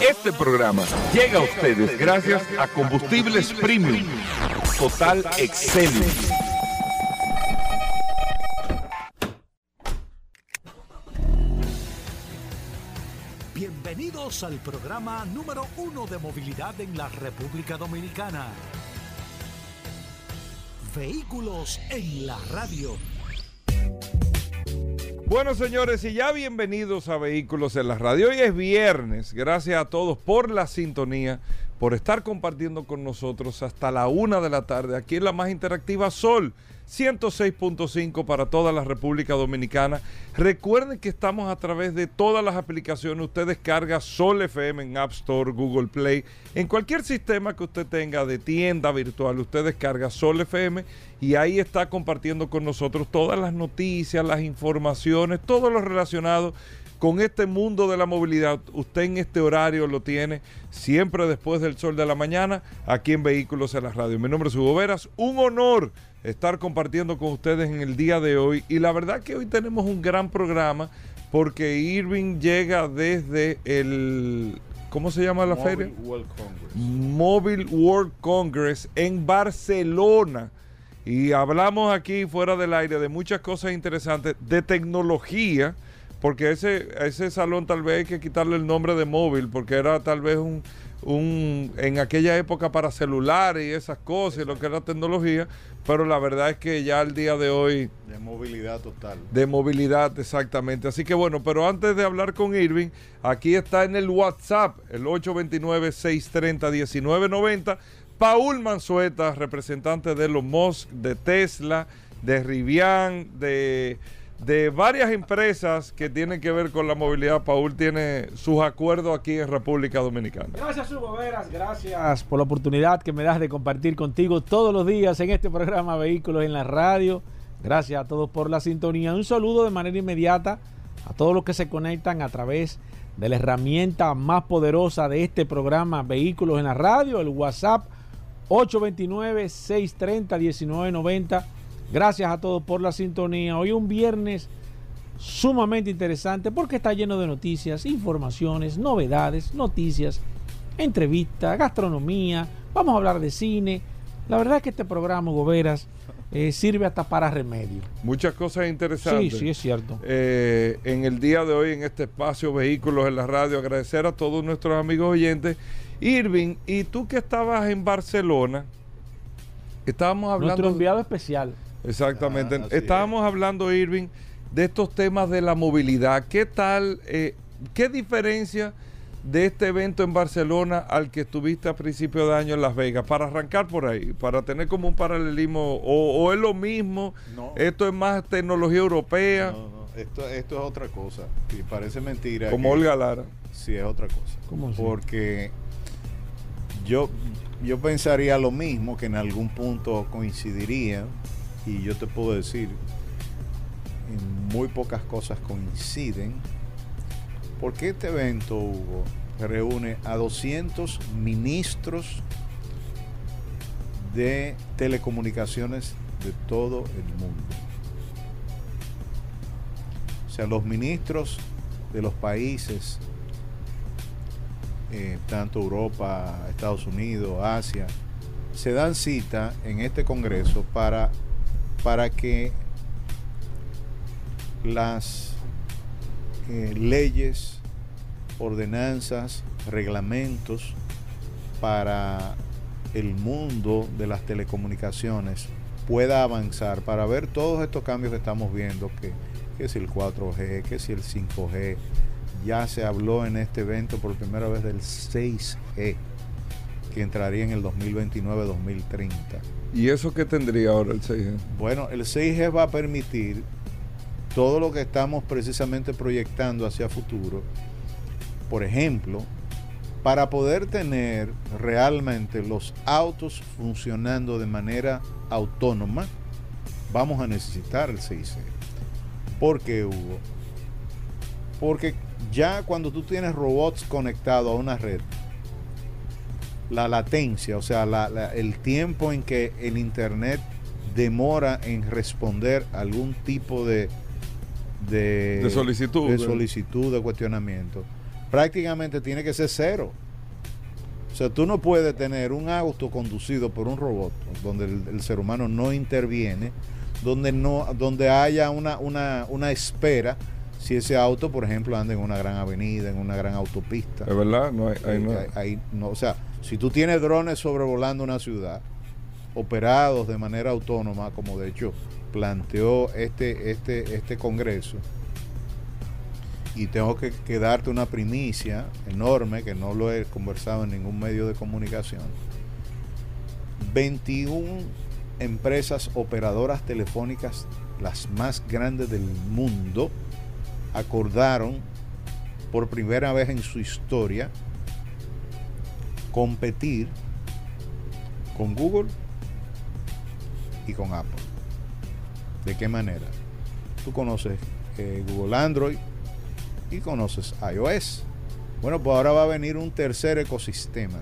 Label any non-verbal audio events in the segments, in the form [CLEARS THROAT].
Este programa llega a ustedes gracias a Combustibles Premium Total Excelium. Bienvenidos al programa número uno de movilidad en la República Dominicana. Vehículos en la radio. Bueno, señores, y ya bienvenidos a Vehículos en la Radio. Hoy es viernes. Gracias a todos por la sintonía, por estar compartiendo con nosotros hasta la una de la tarde aquí en la más interactiva Sol 106.5 para toda la República Dominicana. Recuerden que estamos a través de todas las aplicaciones. Usted descarga Sol FM en App Store, Google Play, en cualquier sistema que usted tenga de tienda virtual. Usted descarga Sol FM y ahí está compartiendo con nosotros todas las noticias, las informaciones, todo lo relacionado con este mundo de la movilidad. Usted en este horario lo tiene siempre después del sol de la mañana aquí en Vehículos en la Radio. Mi nombre es Hugo Veras. Un honor estar compartiendo con ustedes en el día de hoy. Y la verdad que hoy tenemos un gran programa porque Irving llega desde el... ¿Cómo se llama la feria? World Congress. Mobile World Congress en Barcelona. Y hablamos aquí fuera del aire de muchas cosas interesantes, de tecnología, porque ese, ese salón tal vez hay que quitarle el nombre de móvil, porque era tal vez un, un en aquella época para celulares y esas cosas, y lo que era tecnología, pero la verdad es que ya el día de hoy... De movilidad total. De movilidad, exactamente. Así que bueno, pero antes de hablar con Irving, aquí está en el WhatsApp, el 829-630-1990, Paul Manzueta, representante de los Musk, de Tesla, de Rivian, de, de varias empresas que tienen que ver con la movilidad. Paul tiene sus acuerdos aquí en República Dominicana. Gracias, Hugo Veras. Gracias por la oportunidad que me das de compartir contigo todos los días en este programa Vehículos en la Radio. Gracias a todos por la sintonía. Un saludo de manera inmediata a todos los que se conectan a través de la herramienta más poderosa de este programa Vehículos en la Radio, el WhatsApp 829-630-1990. Gracias a todos por la sintonía. Hoy un viernes sumamente interesante porque está lleno de noticias, informaciones, novedades, noticias, entrevistas, gastronomía. Vamos a hablar de cine. La verdad es que este programa, Goberas, eh, sirve hasta para remedio. Muchas cosas interesantes. Sí, sí, es cierto. Eh, en el día de hoy, en este espacio Vehículos en la Radio, agradecer a todos nuestros amigos oyentes. Irving, y tú que estabas en Barcelona, estábamos hablando... Nuestro enviado especial. Exactamente. Ah, estábamos hablando, Irving, de estos temas de la movilidad. ¿Qué tal, eh, qué diferencia de este evento en Barcelona al que estuviste a principio de año en Las Vegas? Para arrancar por ahí, para tener como un paralelismo, o, o es lo mismo, No. esto es más tecnología europea, No, no, esto, esto es otra cosa. Y parece mentira. como Olga Lara. Sí, es otra cosa. ¿Cómo así? Porque yo, yo pensaría lo mismo, que en algún punto coincidiría. Y yo te puedo decir, en muy pocas cosas coinciden. Porque este evento, Hugo, reúne a 200 ministros de telecomunicaciones de todo el mundo. O sea, los ministros de los países, eh, tanto Europa, Estados Unidos, Asia, se dan cita en este Congreso para, para que las eh, leyes, ordenanzas, reglamentos para el mundo de las telecomunicaciones pueda avanzar para ver todos estos cambios que estamos viendo, que, que si el 4G, que si el 5G, ya se habló en este evento por primera vez del 6G, que entraría en el 2029-2030. ¿Y eso qué tendría ahora el 6G? Bueno, el 6G va a permitir todo lo que estamos precisamente proyectando hacia futuro. Por ejemplo, para poder tener realmente los autos funcionando de manera autónoma, vamos a necesitar el 6G. ¿Por qué, Hugo? Porque ya cuando tú tienes robots conectados a una red, la latencia, o sea, la- la- el tiempo en que el Internet demora en responder algún tipo de, de, De solicitud. de solicitud, de cuestionamiento, prácticamente tiene que ser cero. O sea, tú no puedes tener un auto conducido por un robot, donde el, el ser humano no interviene, donde no, donde haya una, una, una espera si ese auto, por ejemplo, anda en una gran avenida, en una gran autopista. Es verdad, no hay, ahí no hay. Ahí no, o sea, si tú tienes drones sobrevolando una ciudad, operados de manera autónoma, como de hecho planteó este, este, este Congreso, y tengo que, que darte una primicia enorme que no lo he conversado en ningún medio de comunicación. 21 empresas operadoras telefónicas, las más grandes del mundo, acordaron por primera vez en su historia competir con Google y con Apple. ¿De qué manera? Tú conoces eh, Google Android y conoces iOS. Bueno, pues ahora va a venir un tercer ecosistema,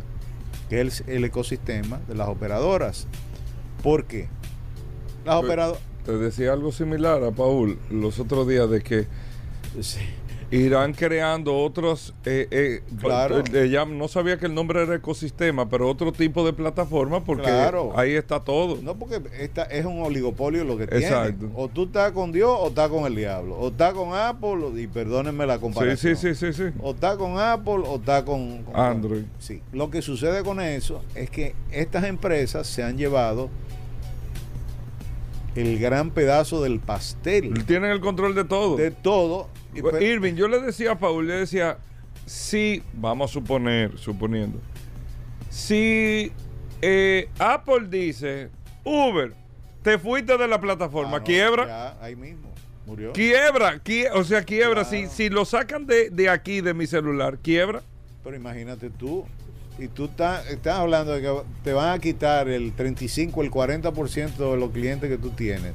que es el, el ecosistema de las operadoras. ¿Por qué? Las Pues- operadoras... Te decía algo similar a Paul los otros días de que irán creando otros. eh, eh, Claro. eh, ya no sabía que el nombre era ecosistema, pero otro tipo de plataforma porque Claro. ahí está todo. No, porque esta es un oligopolio lo que Exacto. tiene. O tú estás con Dios o estás con el diablo. O estás con Apple, y perdónenme la sí, comparación. sí, sí, sí, sí. O está con Apple o está con, con- Android. Sí. Lo que sucede con eso es que estas empresas se han llevado el gran pedazo del pastel Tienen el control de todo. de todo. Pues, Irving, yo le decía a Paul, le decía, si, vamos a suponer, suponiendo, si eh, Apple dice, Uber, te fuiste de la plataforma, Ah, no, quiebra, ya, ahí mismo. Murió. quiebra, quie- o sea, quiebra, si, si lo sacan de, de aquí, de mi celular, quiebra. Pero imagínate tú, y tú estás, estás hablando de que te van a quitar el 35, el 40% de los clientes que tú tienes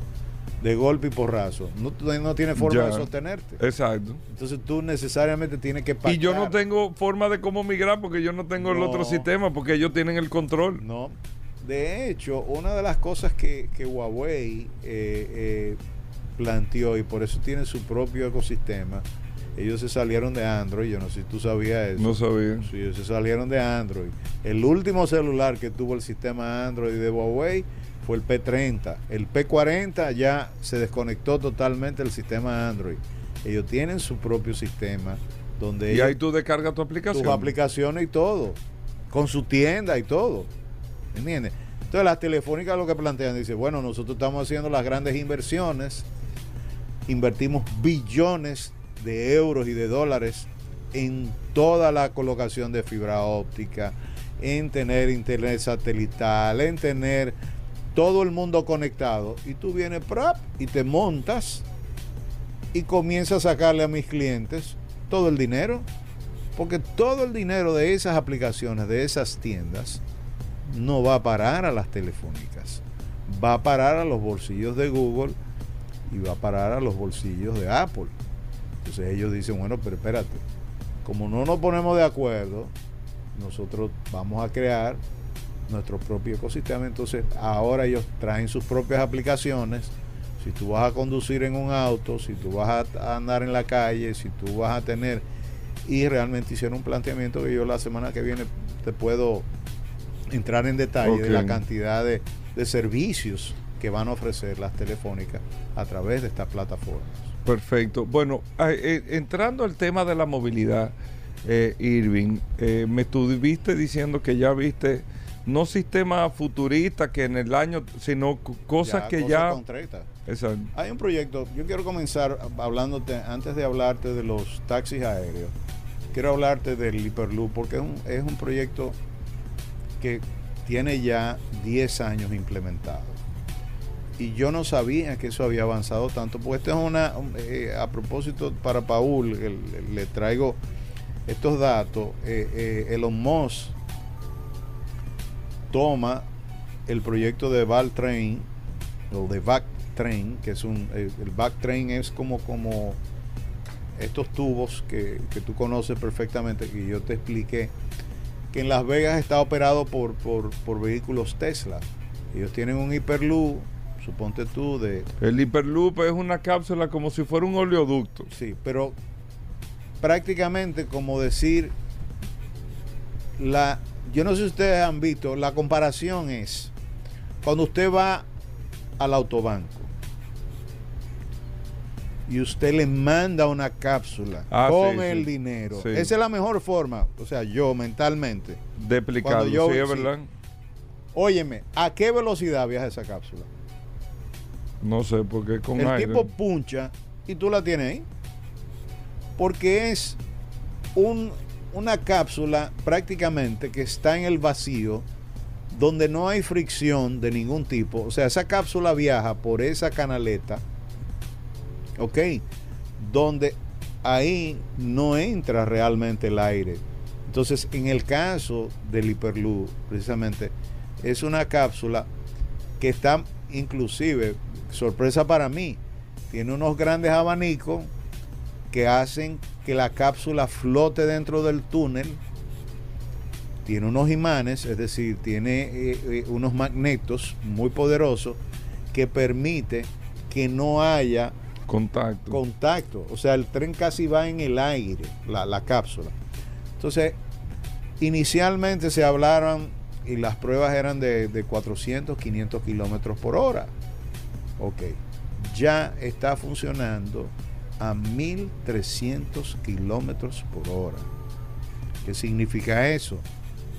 de golpe y porrazo. No, no tienes forma Ya. de sostenerte. Exacto. Entonces tú necesariamente tienes que Y yo no tengo forma de cómo migrar porque yo no tengo el otro sistema, porque ellos tienen el control. No. De hecho, una de las cosas que, que Huawei eh, eh, planteó y por eso tiene su propio ecosistema, ellos se salieron de Android, yo no sé si tú sabías eso. No sabía. Sí, ellos se salieron de Android. El último celular que tuvo el sistema Android de Huawei fue el P30. El P40 ya se desconectó totalmente del sistema Android. Ellos tienen su propio sistema donde Y ellos- ahí tú descargas tu aplicación. sus aplicaciones y todo, con su tienda y todo. ¿Entiendes? Entonces las telefónicas lo que plantean, dice, bueno, nosotros estamos haciendo las grandes inversiones, invertimos billones de euros y de dólares en toda la colocación de fibra óptica, en tener internet satelital, en tener todo el mundo conectado. Y tú vienes prap, y te montas y comienzas a sacarle a mis clientes todo el dinero. Porque todo el dinero de esas aplicaciones, de esas tiendas, no va a parar a las telefónicas. Va a parar a los bolsillos de Google y va a parar a los bolsillos de Apple. Entonces ellos dicen, bueno, pero espérate, como no nos ponemos de acuerdo, nosotros vamos a crear nuestro propio ecosistema. Entonces ahora ellos traen sus propias aplicaciones. Si tú vas a conducir en un auto, si tú vas a- andar en la calle, si tú vas a tener... Y realmente hicieron un planteamiento que yo la semana que viene te puedo entrar en detalle de la cantidad de, de servicios que van a ofrecer las telefónicas a través de estas plataformas. Perfecto. Bueno, eh, entrando al tema de la movilidad, eh, Irving, eh, me estuviste diciendo que ya viste no sistema futurista que en el año, sino cosas que ya... concretas. Exacto. Hay un proyecto, yo quiero comenzar hablándote, antes de hablarte de los taxis aéreos, quiero hablarte del Hyperloop porque es un, es un proyecto que tiene ya 10 años implementado. Y yo no sabía que eso había avanzado tanto, porque esto es una, un- eh, a propósito para Paul, el- el- le traigo estos datos, eh, eh, Elon Musk toma el proyecto de Valtrain, o de Backtrain, que es un, eh, el Backtrain es como, como estos tubos que, que tú conoces perfectamente, que yo te expliqué, que en Las Vegas está operado por, por, por vehículos Tesla. Ellos tienen un Hyperloop, suponte tú, de... El Hyperloop es una cápsula como si fuera un oleoducto. Sí, pero prácticamente como decir, la, yo no sé si ustedes han visto, la comparación es cuando usted va al autobanco y usted le manda una cápsula Ah, con sí, el sí. dinero. Sí. Esa es la mejor forma, o sea, yo mentalmente. De explicarlo, yo- verdad. Óyeme, ¿a qué velocidad viaja esa cápsula? No sé, porque es con el aire. tipo puncha y tú la tienes ahí. Porque es un- una cápsula prácticamente que está en el vacío, donde no hay fricción de ningún tipo. O sea, esa cápsula viaja por esa canaleta, ¿ok? Donde ahí no entra realmente el aire. Entonces, en el caso del Hyperloop, precisamente, es una cápsula que está inclusive, sorpresa para mí, tiene unos grandes abanicos que hacen que la cápsula flote dentro del túnel. Tiene unos imanes, es decir, tiene eh, eh, unos magnetos muy poderosos que permite que no haya Contacto. contacto. O sea, el tren casi va en el aire, la, la cápsula. Entonces, inicialmente se hablaron y las pruebas eran de, de 400, 500 kilómetros por hora. Ok, ya está funcionando a 1300 kilómetros por hora. ¿Qué significa eso?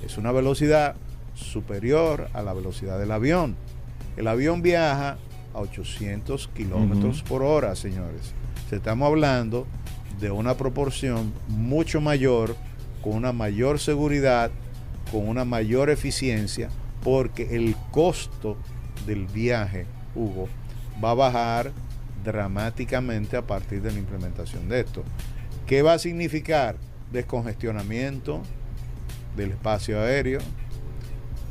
Es una velocidad superior a la velocidad del avión. El avión viaja a 800 kilómetros por hora, señores. Se estamos hablando de una proporción mucho mayor, con una mayor seguridad, con una mayor eficiencia, porque el costo del viaje, Hugo, va a bajar dramáticamente a partir de la implementación de esto. ¿Qué va a significar? Descongestionamiento del espacio aéreo,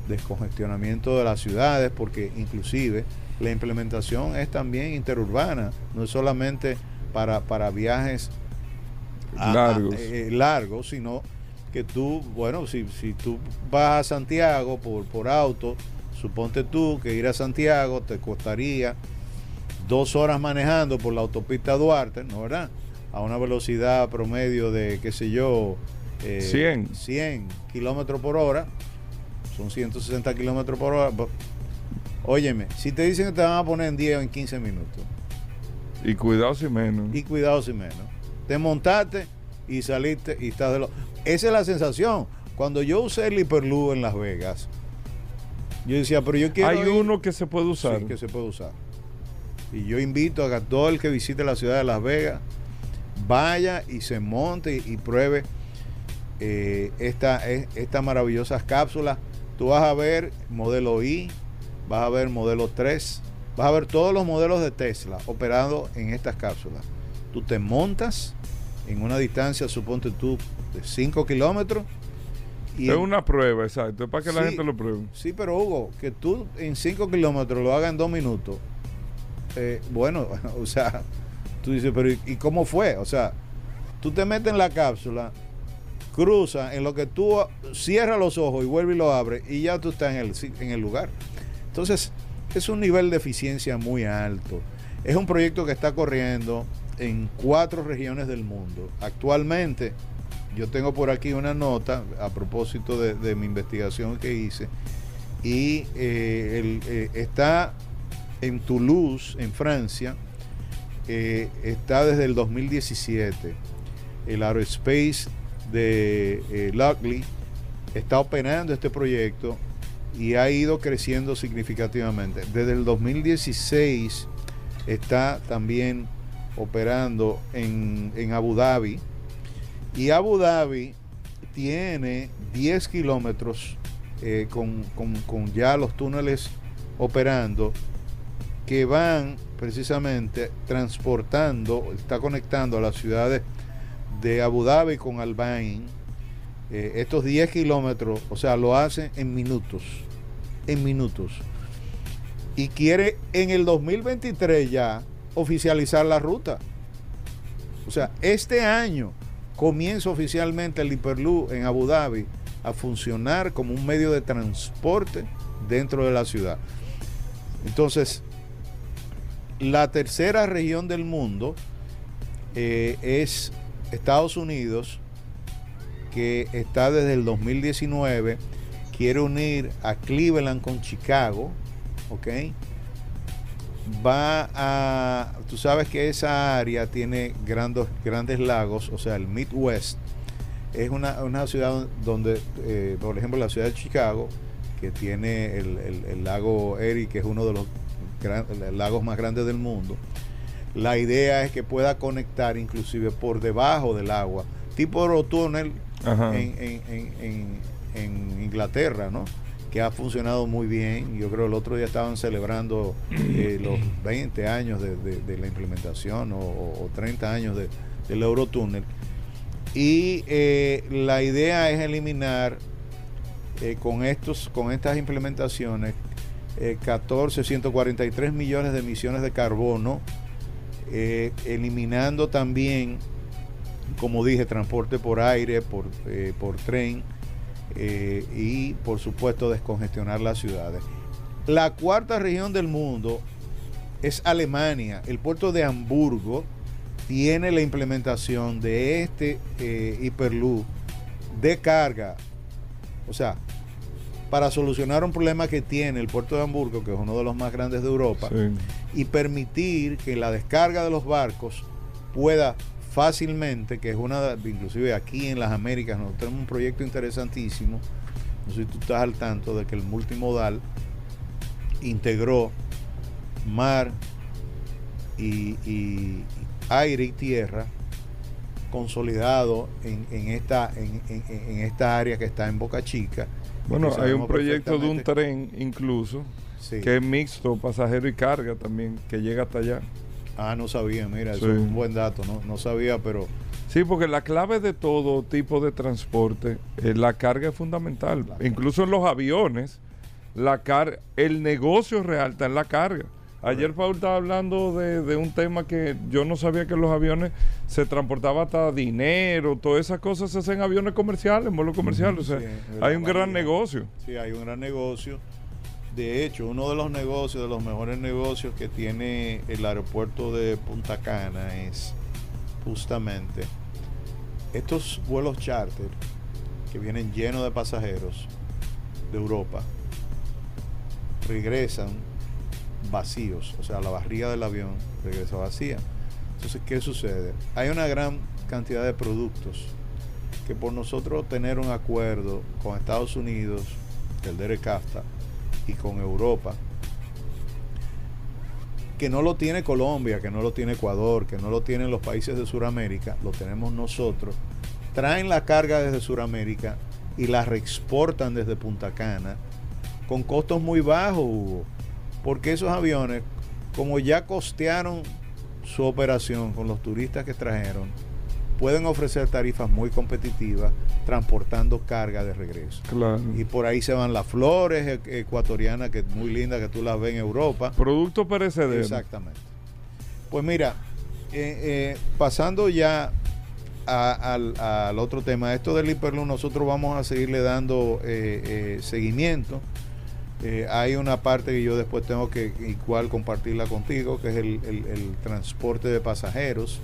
descongestionamiento de las ciudades, porque inclusive la implementación es también interurbana, no es solamente para, para viajes a- a- Largos. eh, largos, sino que tú, bueno, si, si tú vas a Santiago por, por auto, suponte tú que ir a Santiago te costaría dos horas manejando por la autopista Duarte, ¿no verdad? A una velocidad promedio de, qué sé yo, eh, 100. 100 kilómetros por hora, son 160 kilómetros por hora. Óyeme, si te dicen que te van a poner en 10 o en 15 minutos, Y cuidado si menos. y cuidado si menos, te montaste y saliste y estás de lo... Esa es la sensación. Cuando yo usé el Hyperloop en Las Vegas, yo decía, pero yo quiero Hay ir- uno que se puede usar. Sí, que se puede usar. Y yo invito a que todo el que visite la ciudad de Las Vegas vaya y se monte y, y pruebe eh, esta, es- estas maravillosas cápsulas. Tú vas a ver modelo I, vas a ver modelo 3, vas a ver todos los modelos de Tesla operando en estas cápsulas. Tú te montas en una distancia, suponte tú, de 5 kilómetros. Y es una prueba, exacto. Es para que la gente lo pruebe. Sí, pero Hugo, que tú en 5 kilómetros lo hagas en 2 minutos. Eh, bueno, [LAUGHS] o sea, tú dices, pero ¿y, cómo fue? O sea, tú te metes en la cápsula, cruza, en lo que tú cierras los ojos y vuelves y lo abres, y ya tú estás en el, en el lugar. Entonces, es un nivel de eficiencia muy alto. Es un proyecto que está corriendo en cuatro regiones del mundo. Actualmente, yo tengo por aquí una nota a propósito de, mi investigación que hice y eh, eh, está en Toulouse, en Francia, eh, está desde el 2017. El Aerospace de eh, está operando este proyecto y ha ido creciendo significativamente. Desde el 2016 está también operando en, en Abu Dhabi y Abu Dhabi tiene 10 kilómetros eh, con, con- con ya los túneles operando que van precisamente transportando, está conectando a las ciudades de Abu Dhabi con Al Bain. Eh, estos 10 kilómetros, o sea, lo hacen en minutos, en minutos. Y quiere en el 2023 ya oficializar la ruta. O sea, este año comienza oficialmente el Hyperloop en Abu Dhabi a funcionar como un medio de transporte dentro de la ciudad. Entonces, la tercera región del mundo eh, es Estados Unidos, que está desde el 2019, quiere unir a Cleveland con Chicago, ¿ok? Va a, tú sabes que esa área tiene grandes, grandes lagos, o sea, el Midwest es una, una ciudad donde, eh, por ejemplo, la ciudad de Chicago, que tiene el, el- el lago Erie, que es uno de los gran- lagos más grandes del mundo, la idea es que pueda conectar inclusive por debajo del agua, tipo Eurotúnel Ajá. en, en- en- en- en Inglaterra, ¿no? Que ha funcionado muy bien. Yo creo el otro día estaban celebrando eh, [CLEARS THROAT] los 20 años de, de- de la implementación o, o 30 años de- del Eurotúnel. Y eh, la idea es eliminar eh, con, estos, con estas implementaciones eh, 14, 143 millones de emisiones de carbono, eh, eliminando también, como dije, transporte por aire, por, eh, por tren eh, y por supuesto descongestionar las ciudades. La cuarta región del mundo es Alemania. El puerto de Hamburgo tiene la implementación de este hiperloop de carga. O sea, para solucionar un problema que tiene el puerto de Hamburgo, que es uno de los más grandes de Europa, Sí. y permitir que la descarga de los barcos pueda fácilmente, que es una, de- inclusive aquí en las Américas, nosotros tenemos un proyecto interesantísimo, no sé si tú estás al tanto de que el multimodal integró mar y, y aire y tierra consolidado en, en esta, en, en- en esta área que está en Boca Chica. Bueno, hay un proyecto de un tren incluso Sí. que es mixto, pasajero y carga también, que llega hasta allá. Ah, no sabía, mira, eso es un buen dato, no, no sabía, pero Sí, porque la clave de todo tipo de transporte, eh, la carga es fundamental. Incluso en los aviones, la car el negocio real está en la carga. Ayer Paul estaba hablando de, de un tema que yo no sabía que en los aviones se transportaba hasta dinero, todas esas cosas se hacen en aviones comerciales, en vuelos comerciales. o sea, hay un gran negocio. sí, hay un gran negocio. De hecho, uno de los negocios, de los mejores negocios que tiene el aeropuerto de Punta Cana es justamente estos vuelos charter que vienen llenos de pasajeros de Europa, regresan vacíos, o sea, la barriga del avión regresa vacía. Entonces, ¿qué sucede? Hay una gran cantidad de productos que por nosotros tener un acuerdo con Estados Unidos, el DERECAFTA, y con Europa, que no lo tiene Colombia, que no lo tiene Ecuador, que no lo tienen los países de Sudamérica, lo tenemos nosotros, traen la carga desde Sudamérica y la reexportan desde Punta Cana con costos muy bajos, Hugo, porque esos aviones, como ya costearon su operación con los turistas que trajeron, pueden ofrecer tarifas muy competitivas transportando carga de regreso. Claro. Y por ahí se van las flores e- ecuatorianas, que es muy linda, que tú las ves en Europa. Producto perecedero. Exactamente. Pues mira, eh, eh, pasando ya a- al, al otro tema, esto del hiperloop, nosotros vamos a seguirle dando eh, seguimiento. Eh, hay una parte que yo después tengo que igual compartirla contigo, que es el, transporte de pasajeros.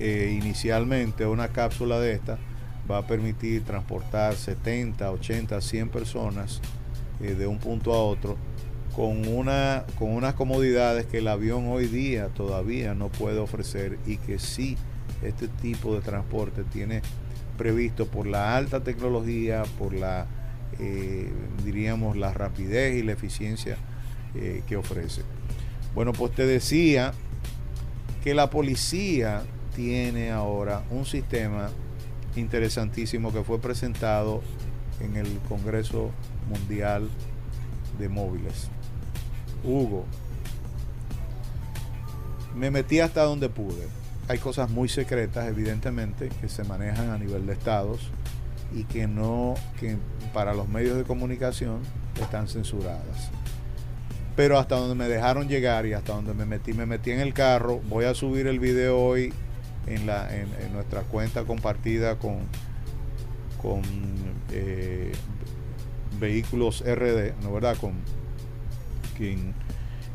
Eh, inicialmente una cápsula de esta va a permitir transportar 70, 80, 100 personas eh, de un punto a otro con, una, con unas comodidades que el avión hoy día todavía no puede ofrecer y que sí este tipo de transporte tiene previsto por la alta tecnología, por la, eh, diríamos, la rapidez y la eficiencia eh, que ofrece. Bueno, pues te decía que la policía tiene ahora un sistema interesantísimo que fue presentado en el Congreso Mundial de Móviles. Hugo, me metí hasta donde pude. Hay cosas muy secretas, evidentemente, que se manejan a nivel de estados y que no, que para los medios de comunicación están censuradas. Pero hasta donde me dejaron llegar y hasta donde me metí, me metí en el carro. Voy a subir el video hoy en, la, en, nuestra cuenta compartida con, con eh, vehículos RD, ¿no verdad? Con, quien,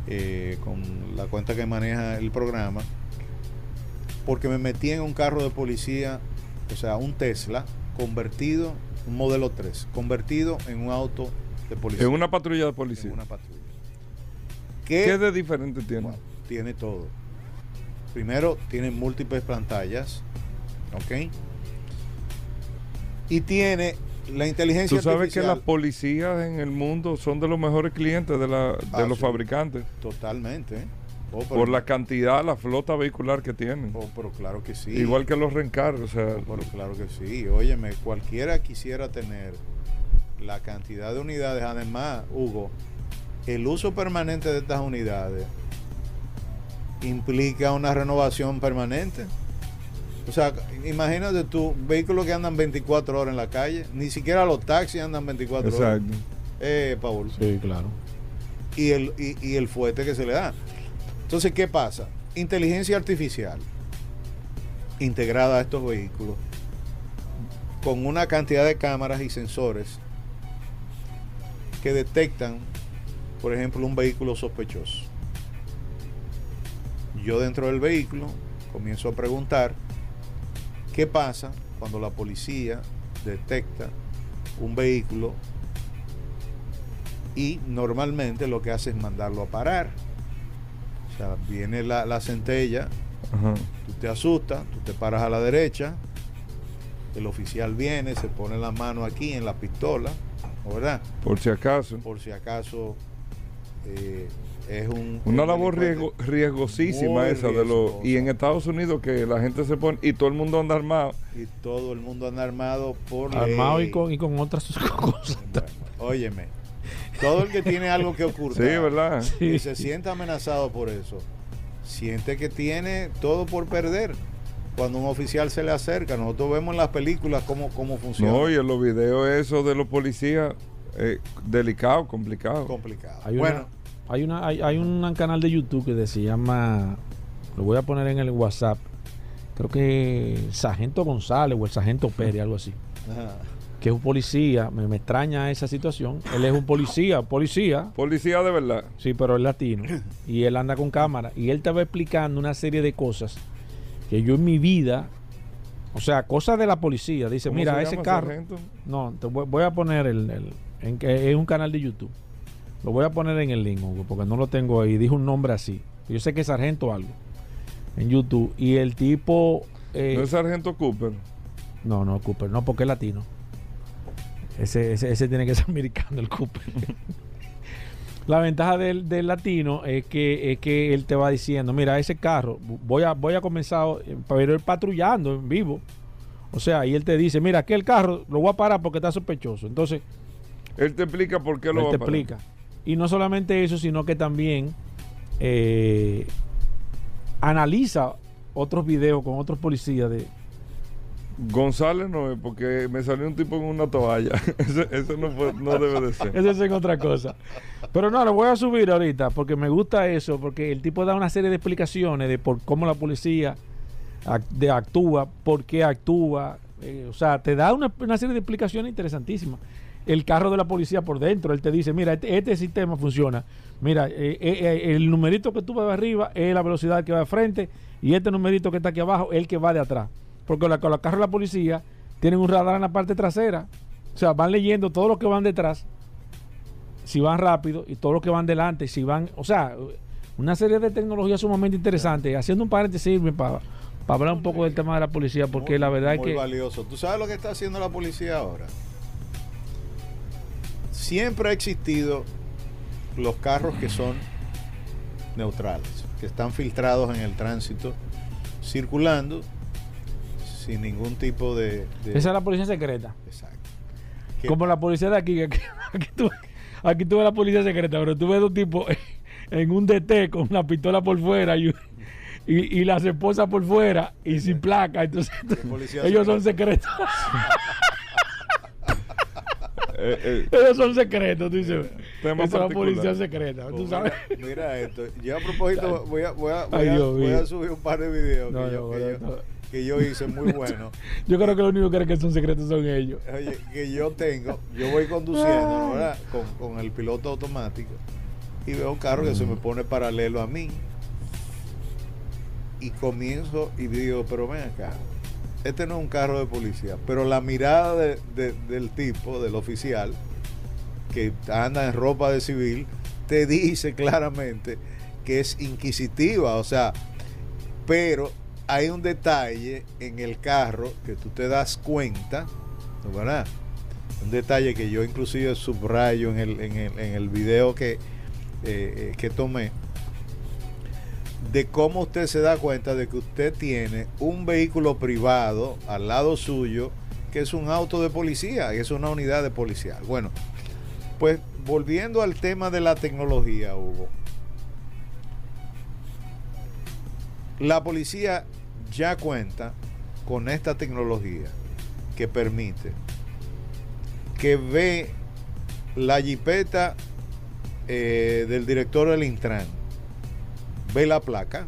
eh, con la cuenta que maneja el programa. porque me metí en un carro de policía, o sea, un Tesla convertido, un modelo 3, convertido en un auto de policía. En una patrulla de policía. En una patrulla. ¿Qué, ¿Qué, de diferente tiene? bueno, tiene todo. Primero, tiene múltiples pantallas, ¿ok? Y tiene la inteligencia Tú sabes que las policías en el mundo son de los mejores clientes de, la, de Ah, los sí. fabricantes. Totalmente. Oh, pero- Por la cantidad, la flota vehicular que tienen. oh, pero claro que sí. Igual que los rencar, o sea, Oh, pero claro que sí. Óyeme, cualquiera quisiera tener la cantidad de unidades. Además, Hugo, el uso permanente de estas unidades implica una renovación permanente. O sea, imagínate tú, vehículos que andan 24 horas en la calle, ni siquiera los taxis andan 24 horas. exacto. Eh, Paul. Sí, claro. y el, y, y el fuete que se le da. Entonces, ¿qué pasa? Inteligencia artificial integrada a estos vehículos con una cantidad de cámaras y sensores que detectan, por ejemplo, un vehículo sospechoso. Yo dentro del vehículo comienzo a preguntar qué pasa cuando la policía detecta un vehículo y normalmente lo que hace es mandarlo a parar. O sea, viene la, la centella, Ajá. tú te asustas, tú te paras a la derecha, el oficial viene, se pone la mano aquí en la pistola, ¿no ¿verdad? Por si acaso. Por si acaso eh, es un... Una un labor riesgo- riesgosísima esa de los y en Estados Unidos que la gente se pone y todo el mundo anda armado. Y todo el mundo anda armado por Armado ley. y con, y con otras [LAUGHS] cosas. Bueno, óyeme, todo el que tiene algo que Sí, ocultar, ¿verdad? y se sienta amenazado por eso, siente que tiene todo por perder. Cuando un oficial se le acerca, nosotros vemos en las películas cómo, cómo funciona. No, y en los videos esos de los policías eh, delicado, complicado. complicado. Hay, bueno, una, hay, una, hay, hay un canal de YouTube que se llama, lo voy a poner en el WhatsApp, creo que Sargento González o el Sargento Pérez, algo así, ajá, que es un policía, me, me extraña esa situación, él es un policía, policía, Policía de verdad. sí, pero es latino, y él anda con cámara, y él te va explicando una serie de cosas que yo en mi vida, o sea, cosas de la policía, dice, ¿Cómo mira, se ese carro... sargento? No, te voy, voy a poner el, el- en es un canal de YouTube. Lo voy a poner en el link, Hugo, porque no lo tengo ahí. Dijo un nombre así. Yo sé que es sargento algo en YouTube. Y el tipo. eh, No es Sargento Cooper. no, no, Cooper, no, porque es latino. Ese, ese, ese tiene que ser [LAUGHS] americano, el Cooper. La ventaja del, del latino es que, es que él te va diciendo, mira, ese carro, voy a, voy a comenzar, pero él patrullando en vivo. O sea, y él te dice, mira, aquel carro lo voy a parar porque está sospechoso. Entonces, Él te explica por qué lo él va te a parar. explica. Y no solamente eso, sino que también eh, analiza otros videos con otros policías de, González no es porque me salió un tipo con una toalla. [LAUGHS] Ese no, no debe de ser. Eso es otra cosa. Pero no, lo voy a subir ahorita porque me gusta eso, porque el tipo da una serie de explicaciones de por cómo la policía de actúa, por qué actúa. eh, o sea, te da una, una serie de explicaciones interesantísimas. El carro de la policía por dentro, él te dice, mira, este, este sistema funciona. Mira, eh, eh, eh, el numerito que tú ves arriba es la velocidad que va de frente y este numerito que está aquí abajo es el que va de atrás. Porque la, con los carros de la policía tienen un radar en la parte trasera. O sea, van leyendo todo lo que van detrás si van rápido y todos los que van delante, si van, o sea, una serie de tecnologías sumamente interesantes. Haciendo un paréntesis para hablar un poco del tema de la policía, porque muy- la verdad es muy que valioso. ¿Tú sabes lo que está haciendo la policía ahora? Siempre ha existido los carros que son neutrales, que están filtrados en el tránsito, circulando sin ningún tipo de... de- esa es la policía secreta. Exacto. Como la policía de aquí, que aquí, [LAUGHS] aquí tú, aquí tú ves la policía secreta, pero tú ves dos tipos [LAUGHS] en un DT con la pistola por fuera y, y, y las esposas por fuera y sin placa. Entonces, ellos son secretos. [LAUGHS] Eh, eh, ellos son secretos, tú dices. Tema Esa es la policía secreta, tú sabes. Mira, mira esto. Yo a propósito voy a, voy a, voy a- voy subir un par de videos No, que, yo, no, que, yo. Que yo hice muy [LAUGHS] buenos. Yo creo que lo único que son secretos son ellos. Oye, que yo tengo, yo voy conduciendo, ¿verdad? Con, con el piloto automático y veo un carro que se me pone paralelo a mí. y comienzo y digo, pero ven acá, este no es un carro de policía, pero la mirada de- de- del tipo, del oficial, que anda en ropa de civil, te dice claramente que es inquisitiva, o sea, pero hay un detalle en el carro que tú te das cuenta, ¿no, ¿verdad? Un detalle que yo inclusive subrayo en el, en el, en el video que, eh, eh, que tomé, de cómo usted se da cuenta de que usted tiene un vehículo privado al lado suyo, que es un auto de policía, que es una unidad de policía. Bueno, pues volviendo al tema de la tecnología, Hugo. La policía ya cuenta con esta tecnología que permite que ve la jipeta eh, del director del Intran, ve la placa,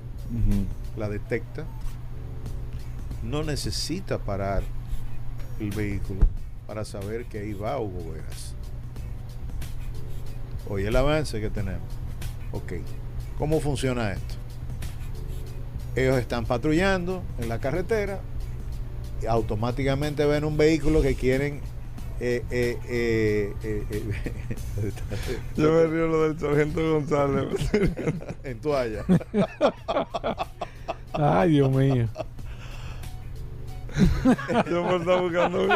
la detecta, no necesita parar el vehículo para saber que ahí va Hugo Veras. Oye el avance que tenemos. Ok, ¿cómo funciona esto? Ellos están patrullando en la carretera y automáticamente ven un vehículo que quieren... eh, eh, eh, eh, eh, Yo me río lo del sargento González. [LAUGHS] en toalla. Ay, Dios mío. Yo por estar buscando.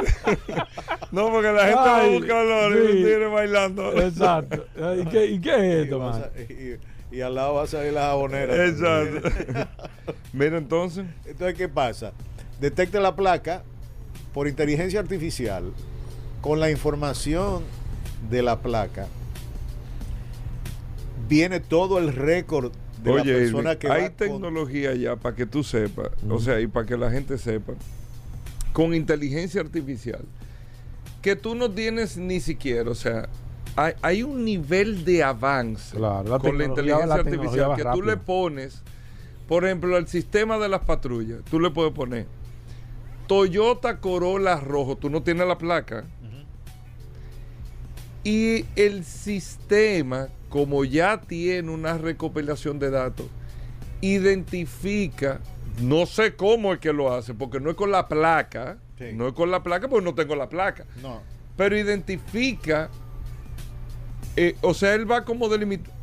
no, porque la gente va a Ay, buscar los sí. bailando. Exacto. ¿Y qué, y qué es esto, man? a- y- y al lado va a salir la jabonera. Exacto. [LAUGHS] Mira entonces. Entonces, ¿qué pasa? Detecta la placa por inteligencia artificial con la información de la placa. Viene todo el récord de Oye, la persona Irving, que hay va con- tecnología ya para que tú sepas, o sea, y para que la gente sepa, con inteligencia artificial, que tú no tienes ni siquiera, o sea, hay, hay un nivel de avance Claro, la con la inteligencia la artificial que tú rápido. le pones, por ejemplo, al sistema de las patrullas, tú le puedes poner Toyota Corolla rojo, tú no tienes la placa. Y el sistema, como ya tiene una recopilación de datos, identifica, no sé cómo es que lo hace, porque no es con la placa, Sí. no es con la placa, porque no tengo la placa, No, pero identifica, eh, o sea, él va como delimitando,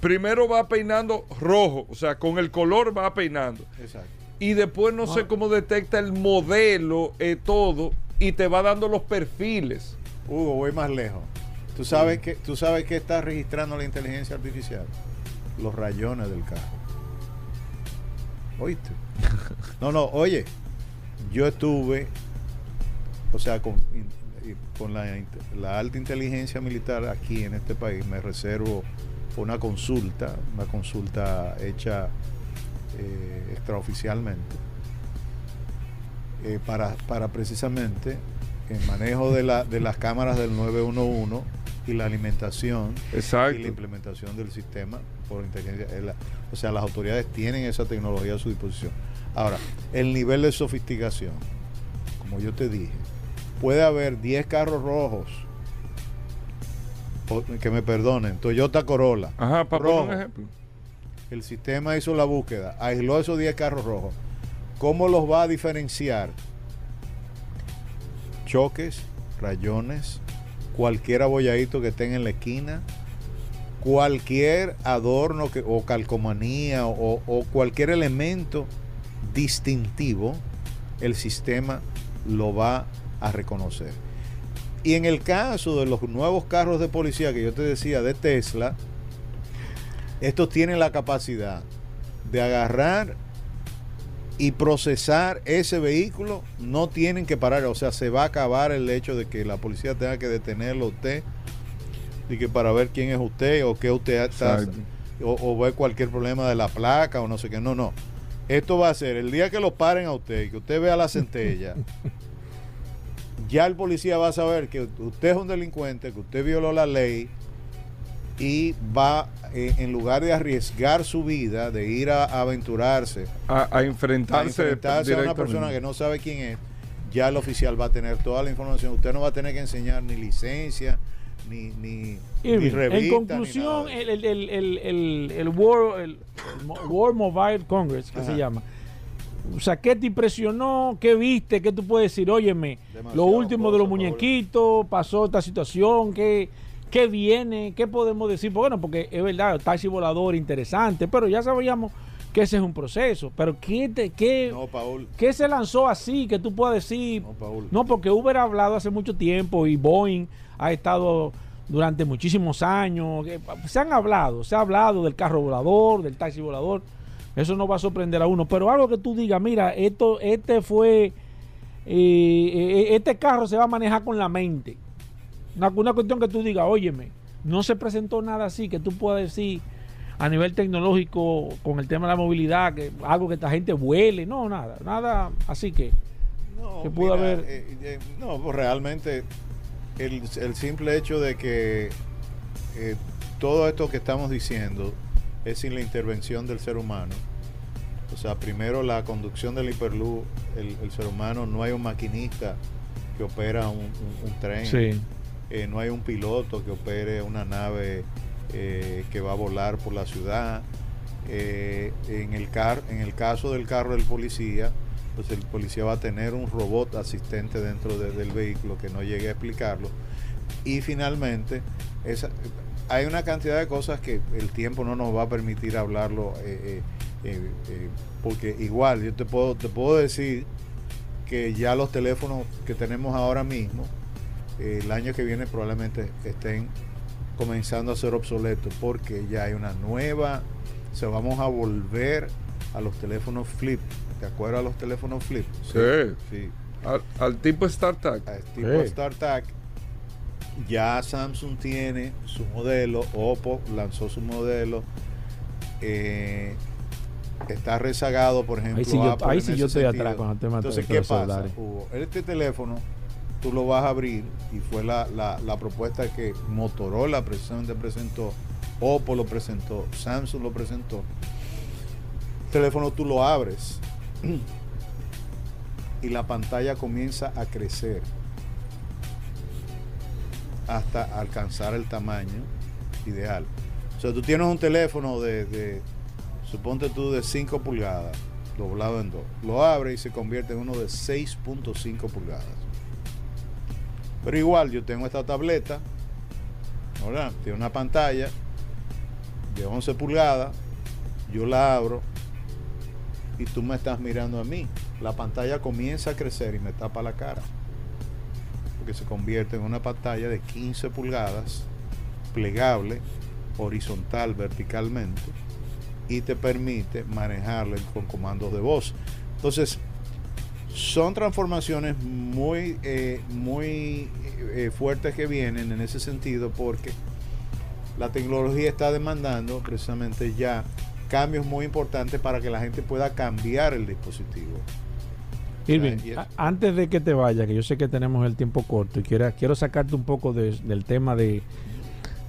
primero va peinando rojo, o sea, con el color va peinando, exacto. y después no, sé cómo detecta el modelo, eh, todo, y te va dando los perfiles. Hugo, voy más lejos. ¿Tú sabes, que, ¿Tú sabes qué está registrando la inteligencia artificial? Los rayones del carro. ¿Oíste? [LAUGHS] No, no, oye, yo estuve, o sea, con, con la, alta inteligencia militar aquí en este país, me reservo una consulta, una consulta hecha eh, extraoficialmente, eh, para, para precisamente el manejo de, la, de las cámaras del 911 y la alimentación Exacto. y la implementación del sistema por inteligencia. la- o sea, las autoridades tienen esa tecnología a su disposición. Ahora, el nivel de sofisticación, como yo te dije, puede haber 10 carros rojos, o- que me perdonen, Toyota Corolla. Ajá, para rojo. poner un ejemplo. El sistema hizo la búsqueda, aisló esos 10 carros rojos. ¿Cómo los va a diferenciar? Choques, rayones, cualquier abolladito que tenga en la esquina, cualquier adorno que, o calcomanía o, o cualquier elemento distintivo, el sistema lo va a reconocer. Y en el caso de los nuevos carros de policía que yo te decía de Tesla, estos tienen la capacidad de agarrar y procesar ese vehículo, no tienen que parar, o sea, se va a acabar el hecho de que la policía tenga que detenerlo a usted y que para ver quién es usted o qué usted está o, o ver cualquier problema de la placa o no sé qué, no, no. Esto va a ser el día que lo paren a usted y que usted vea la centella, [LAUGHS] ya el policía va a saber que usted es un delincuente, que usted violó la ley y va, eh, en lugar de arriesgar su vida, de ir a, a aventurarse, A, a a enfrentarse, a una persona que no sabe quién es, ya el oficial va a tener toda la información. Usted no va a tener que enseñar ni licencia, ni, ni, ni revista. en ni conclusión, nada el, el, el, el, el, el World, el World Mobile Congress, que se llama. O sea, ¿qué te impresionó? ¿Qué viste? ¿Qué tú puedes decir? Óyeme, Demasiado lo último de los muñequitos, pasó esta situación, ¿qué, ¿qué viene? ¿Qué podemos decir? Bueno, porque es verdad, taxi volador interesante, pero ya sabíamos que ese es un proceso. Pero ¿qué, te, qué, No, Paul. ¿qué se lanzó así que tú puedas decir? No, Paul. No, porque Uber ha hablado hace mucho tiempo y Boeing ha estado durante muchísimos años. que Se han hablado, se ha hablado del carro volador, del taxi volador. Eso no va a sorprender a uno. Pero algo que tú digas, mira, esto, este fue, eh, eh, este carro se va a manejar con la mente. Una, una cuestión que tú digas, óyeme, no se presentó nada así que tú puedas decir a nivel tecnológico con el tema de la movilidad, que algo que esta gente vuele, no, nada, nada así que. No, que pudo mira, haber- eh, eh, no, pues realmente el, el simple hecho de que eh, todo esto que estamos diciendo es sin la intervención del ser humano. O sea, primero la conducción del hiperluz, el, el ser humano, no hay un maquinista que opera un, un- un tren, Sí. eh, no hay un piloto que opere una nave eh, que va a volar por la ciudad. Eh, en, el car en el caso del carro del policía, pues el policía va a tener un robot asistente dentro de- del vehículo que no llegue a explicarlo. Y finalmente, esa, hay una cantidad de cosas que el tiempo no nos va a permitir hablarlo, eh, eh, eh, eh, porque igual yo te puedo, te puedo decir que ya los teléfonos que tenemos ahora mismo, eh, el año que viene probablemente estén comenzando a ser obsoletos, porque ya hay una nueva, o sea, vamos a volver a los teléfonos flip. ¿Te acuerdas a los teléfonos flip? Sí. sí. Al, al tipo StarTag. A tipo Sí. StarTAC. Ya Samsung tiene su modelo, Oppo lanzó su modelo. eh, está rezagado, por ejemplo. Ahí sí yo- ahí sí estoy sentido. atrás con el tema de Entonces, ¿qué teléfonos pasa? celulares. Hugo? Este teléfono tú lo vas a abrir y fue la, la- la propuesta que Motorola precisamente presentó, Oppo lo presentó, Samsung lo presentó. El teléfono tú lo abres [CLEARS THROAT] y la pantalla comienza a crecer hasta alcanzar el tamaño ideal. O sea, tú tienes un teléfono de, suponte tú, de 5 pulgadas, doblado en dos. Lo abres y se convierte en uno de 6.5 pulgadas. Pero igual, yo tengo esta tableta, ¿verdad? Tiene una pantalla de 11 pulgadas, yo la abro y tú me estás mirando a mí. La pantalla comienza a crecer y me tapa la cara. Porque se convierte en una pantalla de 15 pulgadas, plegable, horizontal, verticalmente, y te permite manejarla con comandos de voz. Entonces, son transformaciones muy, eh, muy eh, fuertes que vienen en ese sentido porque la tecnología está demandando precisamente ya cambios muy importantes para que la gente pueda cambiar el dispositivo. Irving, antes de que te vaya, que yo sé que tenemos el tiempo corto y quiero, quiero sacarte un poco de- del tema de,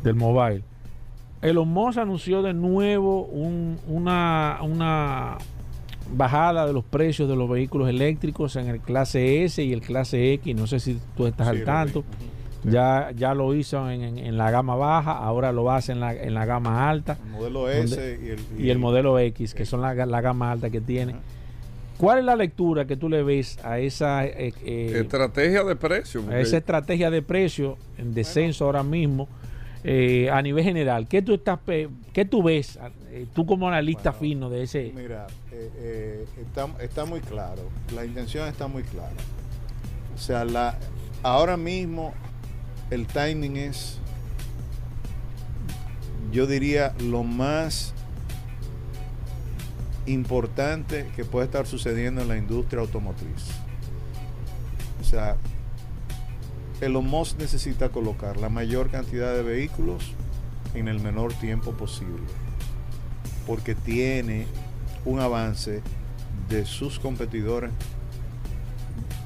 del mobile. Elon Musk anunció de nuevo un- una, una bajada de los precios de los vehículos eléctricos en el clase S y el clase X. No sé si tú estás Sí, al tanto. Sí. Ya, ya lo hizo en, en- en la gama baja, ahora lo hace en la, en la gama alta El modelo S y el, y el modelo X, que son la, la gama alta que tiene. ¿Cuál es la lectura que tú le ves a esa, eh, eh, Estrategia de precio. a esa estrategia de precio en descenso ahora mismo eh, a nivel general? ¿Qué tú estás, qué tú ves, eh, tú como analista Bueno, fino de ese? Mira, eh, eh, está, está muy claro, la intención está muy clara. O sea, la, ahora mismo el timing es, yo diría, lo más importante que puede estar sucediendo en la industria automotriz. O sea, Elon Musk necesita colocar la mayor cantidad de vehículos en el menor tiempo posible porque tiene un avance de sus competidores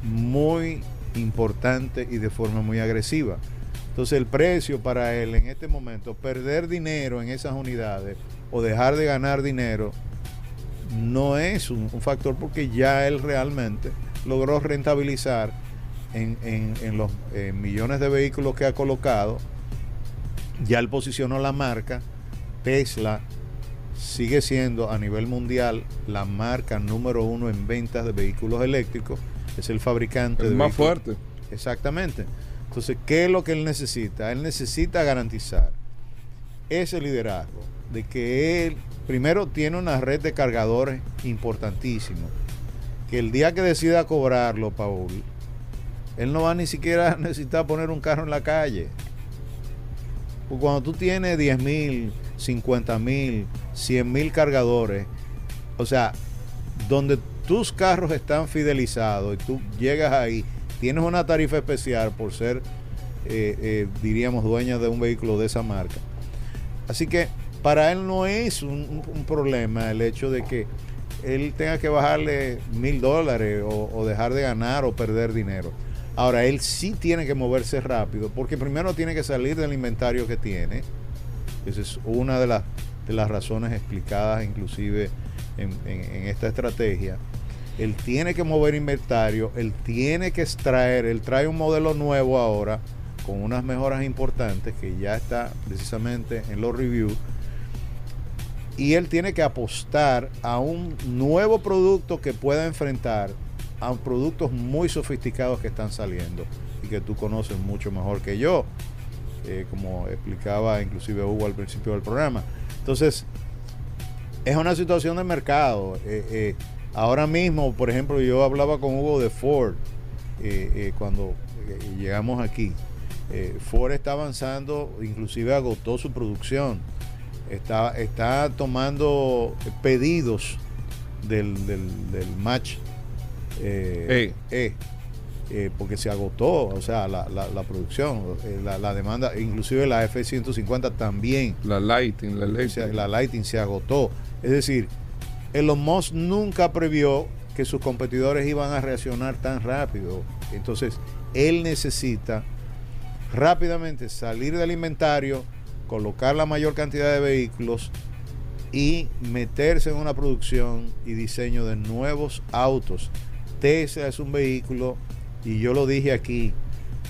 muy importante y de forma muy agresiva. Entonces el precio para él en este momento, perder dinero en esas unidades o dejar de ganar dinero, no es un, un factor porque ya él realmente logró rentabilizar en, en- en los eh, millones de vehículos que ha colocado, ya él posicionó la marca, Tesla sigue siendo a nivel mundial la marca número uno en ventas de vehículos eléctricos. Es el fabricante El de más vehículos- fuerte. Exactamente. Entonces, ¿qué es lo que él necesita? Él necesita garantizar ese liderazgo de que él primero tiene una red de cargadores importantísimo. Que el día que decida cobrarlo, Paul, él no va ni siquiera a necesitar poner un carro en la calle. Porque cuando tú tienes 10 mil, 50 mil, 100 mil cargadores, o sea, donde tus carros están fidelizados y tú llegas ahí, tienes una tarifa especial por ser, eh, eh, diríamos, dueña de un vehículo de esa marca. Así que para él no es un, problema el hecho de que él tenga que bajarle mil dólares o, dejar de ganar o perder dinero. Ahora, él sí tiene que moverse rápido porque primero tiene que salir del inventario que tiene. Esa es una de las, razones explicadas inclusive en esta estrategia. Él tiene que mover inventario, él tiene que extraer, él trae un modelo nuevo ahora con unas mejoras importantes que ya está precisamente en los reviews. Y él tiene que apostar a un nuevo producto que pueda enfrentar a productos muy sofisticados que están saliendo y que tú conoces mucho mejor que yo, eh, como explicaba inclusive Hugo al principio del programa. Entonces, es una situación de mercado. Eh, eh, ahora mismo, por ejemplo, yo hablaba con Hugo de Ford cuando llegamos aquí. Ford está avanzando, inclusive agotó su producción. Está, está tomando pedidos del, del, del match eh, E, eh, porque se agotó, o sea, la, la- la producción, eh, la, la demanda, inclusive la F-150 también La Lighting, la sea, Electric. la Lighting se agotó. Es decir, Elon Musk nunca previó que sus competidores iban a reaccionar tan rápido. Entonces, él necesita rápidamente salir del inventario, colocar la mayor cantidad de vehículos y meterse en una producción y diseño de nuevos autos. Tesla es un vehículo, y yo lo dije aquí,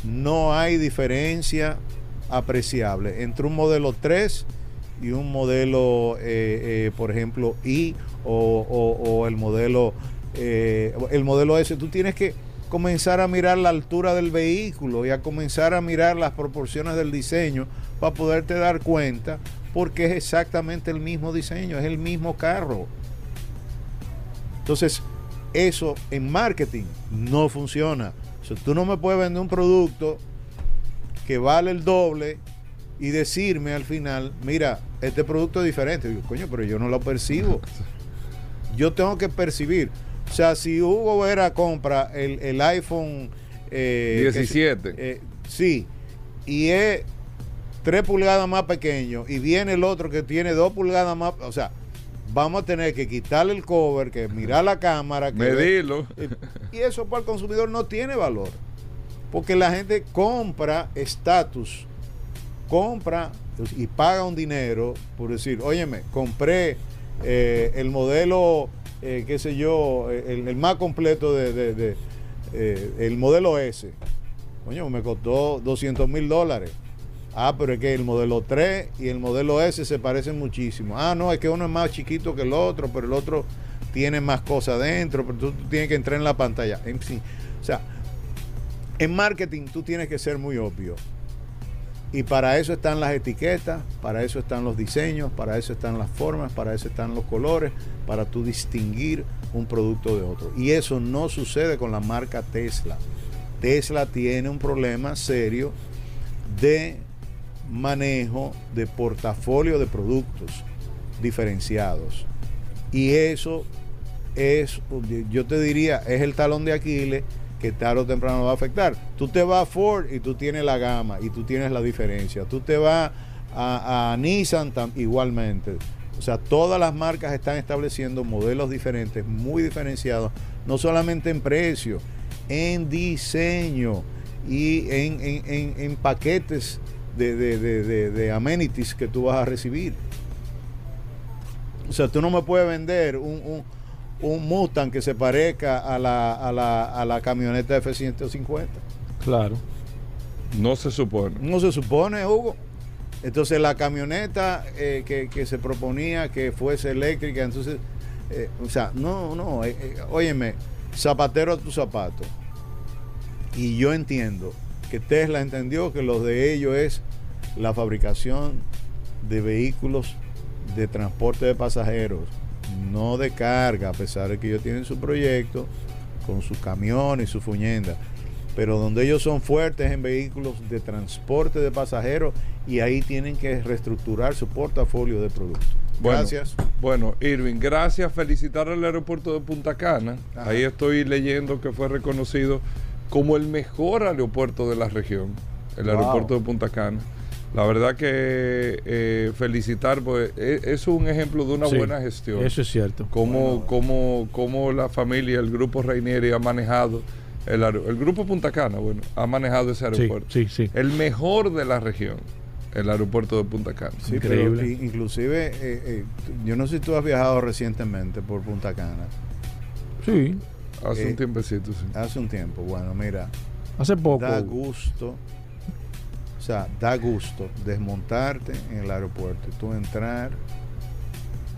no hay diferencia apreciable entre un modelo 3 y un modelo, eh, eh, por ejemplo, I o, o- el modelo eh, el modelo S. Tú tienes que comenzar a mirar la altura del vehículo y a comenzar a mirar las proporciones del diseño para poderte dar cuenta porque es exactamente el mismo diseño, es el mismo carro. Entonces, eso en marketing no funciona. O sea, tú no me puedes vender un producto que vale el doble y decirme al final, mira, este producto es diferente. Digo, coño, pero yo no lo percibo. [LAUGHS] Yo tengo que percibir. O sea, si Hugo Vera compra el, el iPhone eh, que se- 17. eh, sí, y es 3 pulgadas más pequeño y viene el otro que tiene 2 pulgadas más, o sea, vamos a tener que quitarle el cover, que mirar la cámara, que [LAUGHS] Medirlo. eh, y eso para el consumidor no tiene valor. Porque la gente compra estatus, compra y paga un dinero por decir, óyeme, compré eh, el modelo, eh, qué sé yo, eh, el, más completo de, de- de, eh, el modelo S. Coño, me costó 200 mil dólares. Ah, pero es que el modelo 3 y el modelo S se parecen muchísimo. Ah, no, es que uno es más chiquito que el otro, pero el otro tiene más cosas dentro, pero tú, tú tienes que entrar en la pantalla. En fin, o sea, en marketing tú tienes que ser muy obvio. Y para eso están las etiquetas, para eso están los diseños, para eso están las formas, para eso están los colores, para tú distinguir un producto de otro. Y eso no sucede con la marca Tesla. Tesla tiene un problema serio de manejo de portafolio de productos diferenciados. Y eso es, yo te diría, es el talón de Aquiles que tarde o temprano va a afectar. Tú te vas a Ford y tú tienes la gama y tú tienes la diferencia. Tú te vas a, Nissan igualmente. O sea, todas las marcas están estableciendo modelos diferentes, muy diferenciados, no solamente en precio, en diseño y en, en- en- en paquetes de, de- de- de- de amenities que tú vas a recibir. O sea, tú no me puedes vender un, un- un Mustang que se parezca a la, a la, a la camioneta F-150. Claro. No se supone. No se supone, Hugo. Entonces la camioneta eh, que, se proponía que fuese eléctrica, entonces, eh, o sea, no, no, eh, eh, óyeme, zapatero a tu zapato. Y yo entiendo que Tesla entendió que lo de ellos es la fabricación de vehículos de transporte de pasajeros, no de carga, a pesar de que ellos tienen su proyecto con su camión y su fuñenda. Pero donde ellos son fuertes en vehículos de transporte de pasajeros y ahí tienen que reestructurar su portafolio de productos. Bueno, Gracias. Bueno, Irving, gracias. Felicitar al aeropuerto de Punta Cana. Ajá. Ahí estoy leyendo que fue reconocido como el mejor aeropuerto de la región, el Wow. aeropuerto de Punta Cana. La verdad que eh, felicitar, pues e- es un ejemplo de una Sí, buena gestión. Eso es cierto. Cómo, cómo- cómo la familia, el grupo Reinieri ha manejado, el, el grupo Punta Cana, bueno, ha manejado ese Sí, aeropuerto. sí, sí. El mejor de la región, el aeropuerto de Punta Cana. Sí, Increíble. pero i- inclusive, eh, eh, yo no sé si tú has viajado recientemente por Punta Cana, Sí, Hace Eh, un tiempecito, sí. hace un tiempo. Bueno, mira, hace poco. da gusto, o sea, da gusto desmontarte en el aeropuerto y tú entrar.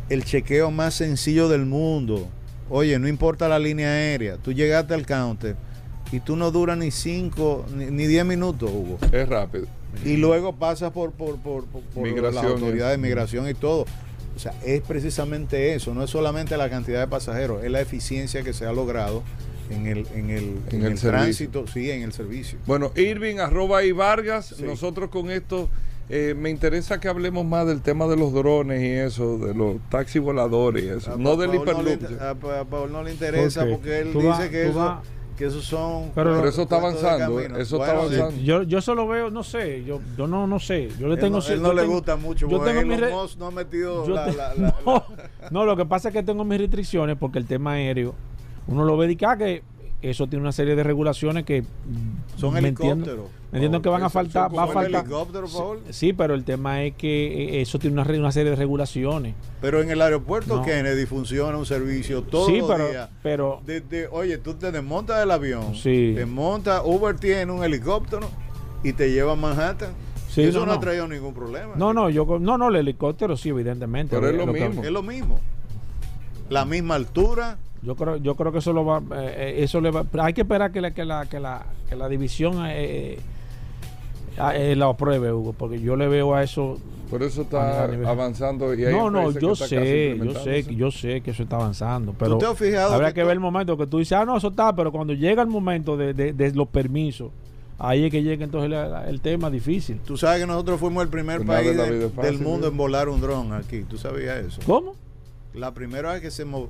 El chequeo más sencillo del mundo. Oye, no importa la línea aérea, tú llegaste al counter y tú no duras ni 5 ni ni 10 minutos, Hugo. Es rápido. Y luego pasas por, por, por, por- las autoridades de migración y todo. O sea, es precisamente eso, no es solamente la cantidad de pasajeros, es la eficiencia que se ha logrado en el, en el, En en el tránsito, sí, en el servicio. Bueno, Irving, arroba y Vargas, Sí. nosotros con esto, eh, me interesa que hablemos más del tema de los drones y eso, de los taxis voladores y eso, A no Pa- del no hiperloop. a Pa- a Paul no le interesa Porque porque él tú dice que, eso, que esos son... Pero- Pero eso está avanzando, eso está Bueno, avanzando. Yo, yo solo veo, no sé, yo, yo no, no sé. Yo le Él tengo no, cier- él no le tengo- gusta mucho, yo porque tengo re- no ha metido la- te- la- [LAUGHS] la- no, no, lo que pasa es que tengo mis restricciones porque el tema aéreo, uno lo ve y que, ah, que eso tiene una serie de regulaciones que Son me entiendo, helicópteros. me entiendo que van a faltar, va a faltar. helicóptero, Paul. Sí, pero el tema es que eh, eso tiene una, serie de regulaciones. Pero en el aeropuerto No. Kennedy funciona un servicio todos sí, los pero, días. pero De- de- oye, tú te desmontas del avión, Sí. te montas, Uber tiene un helicóptero y te lleva a Manhattan. Sí, Eso no, no, ha traído ningún problema. no, no, yo no, no, el helicóptero sí, evidentemente. Pero es lo mismo. Es lo mismo. La misma altura. Yo creo, yo creo que eso lo va, eh, eh, eso le va, hay que esperar que la, que la, que la, que la división eh, eh, lo apruebe, Hugo, porque yo le veo a eso. Por eso está avanzando y hay No, no, yo sé, yo sé, yo sé que eso está avanzando, pero te has fijado habrá que que tú- ver el momento que tú dices, ah, no, eso está, pero cuando llega el momento de, de- de los permisos, ahí es que llega entonces la- la- el tema difícil. Tú sabes que nosotros fuimos el primer Pues país de la fácil, del mundo ¿eh? en volar un dron aquí. ¿Tú sabías eso? ¿Cómo? La primera vez que se mo-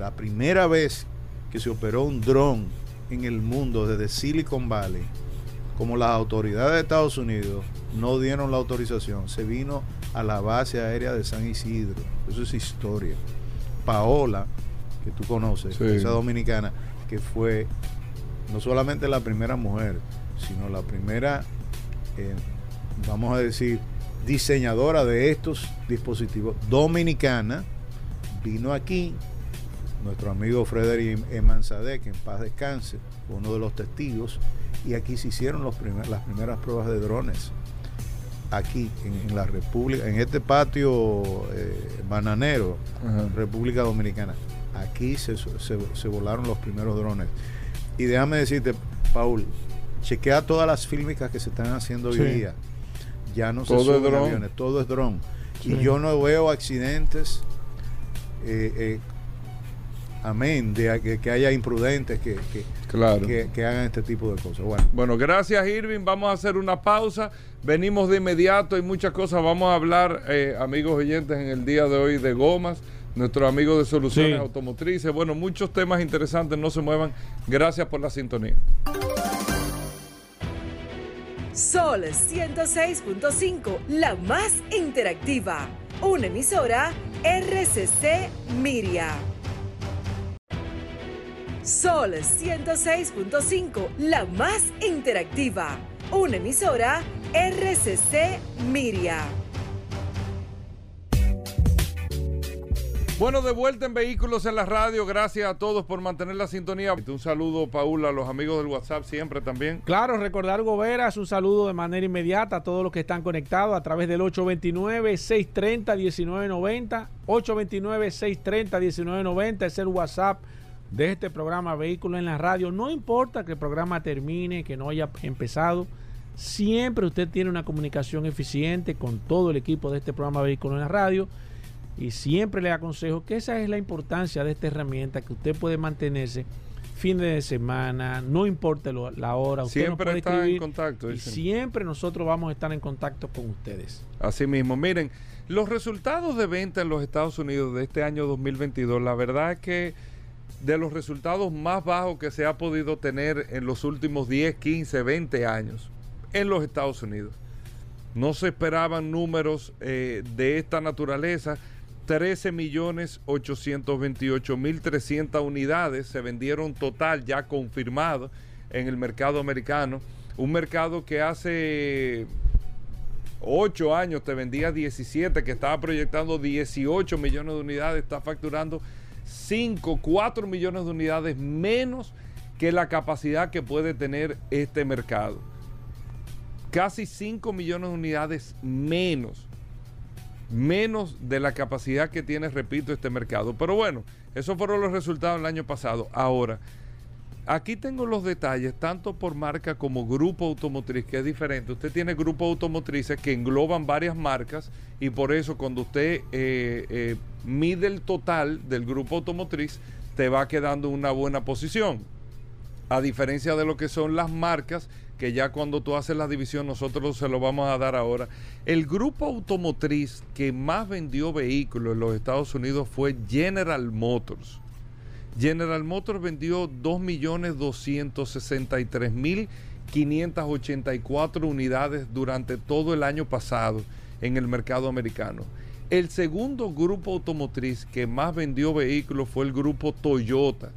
la primera vez que se operó un dron en el mundo desde Silicon Valley, como las autoridades de Estados Unidos no dieron la autorización, se vino a la base aérea de San Isidro. Eso es historia. Paola, que tú conoces, Sí. esa dominicana, que fue no solamente la primera mujer, sino la primera, eh, vamos a decir, diseñadora de estos dispositivos dominicana, vino aquí, nuestro amigo Frederick Manzadeh, que en paz descanse, fue uno de los testigos, y aquí se hicieron los primer- las primeras pruebas de drones. Aquí, en, en la República, en este patio eh, bananero. República Dominicana. Aquí se, se- se volaron los primeros drones. Y déjame decirte, Paul, chequea todas las fílmicas que se están haciendo hoy día. Ya no Todo se suben aviones, todo es dron. Sí. Y yo no veo accidentes, eh, eh, amén, de que, que haya imprudentes que, que, Claro. que- que hagan este tipo de cosas. Bueno, Bueno, gracias Irving. Vamos a hacer una pausa. Venimos de inmediato. Hay muchas cosas. Vamos a hablar, eh, amigos oyentes, en el día de hoy de gomas. Nuestro amigo de soluciones Sí. automotrices. Bueno, muchos temas interesantes. No se muevan. Gracias por la sintonía. Sol 106.5, la más interactiva. Una emisora RCC Miria. Sol 106.5, la más interactiva. Una emisora RCC Miria. Bueno, de vuelta en Vehículos en la Radio. Gracias a todos por mantener la sintonía. Un saludo, Paula, a los amigos del WhatsApp siempre también. Claro, recordar Goberas, un saludo de manera inmediata a todos los que están conectados a través del 829-630-1990. 829-630-1990 es el WhatsApp de este programa Vehículos en la Radio. No importa que el programa termine, que no haya empezado. Siempre usted tiene una comunicación eficiente con todo el equipo de este programa Vehículos en la Radio y siempre le aconsejo que esa es la importancia de esta herramienta, que usted puede mantenerse fines de semana, no importa lo- la hora, usted Siempre puede está en contacto, Y siempre nosotros vamos a estar en contacto con ustedes. Así mismo, miren, los resultados de venta en los Estados Unidos de este año 2022, la verdad es que de los resultados más bajos que se ha podido tener en los últimos 10, 15, 20 años en los Estados Unidos. No se esperaban números eh, de esta naturaleza. 13 millones 828 mil 300 unidades se vendieron total ya confirmado en el mercado americano. Un mercado que hace 8 años te vendía 17, que estaba proyectando 18 millones de unidades, está facturando 5, 4 millones de unidades menos que la capacidad que puede tener este mercado. Casi 5 millones de unidades menos. Menos de la capacidad que tiene, repito, este mercado. Pero bueno, esos fueron los resultados del año pasado. Ahora, Aquí tengo los detalles, tanto por marca como grupo automotriz, que es diferente. Usted tiene grupos automotrices que engloban varias marcas y por eso cuando usted eh, eh, mide el total del grupo automotriz, te va quedando una buena posición. A diferencia de lo que son las marcas, que ya cuando tú haces la división nosotros se lo vamos a dar ahora. El grupo automotriz que más vendió vehículos en los Estados Unidos fue General Motors. General Motors vendió 2.263.584 unidades durante todo el año pasado en el mercado americano. El segundo grupo automotriz que más vendió vehículos fue el grupo Toyota,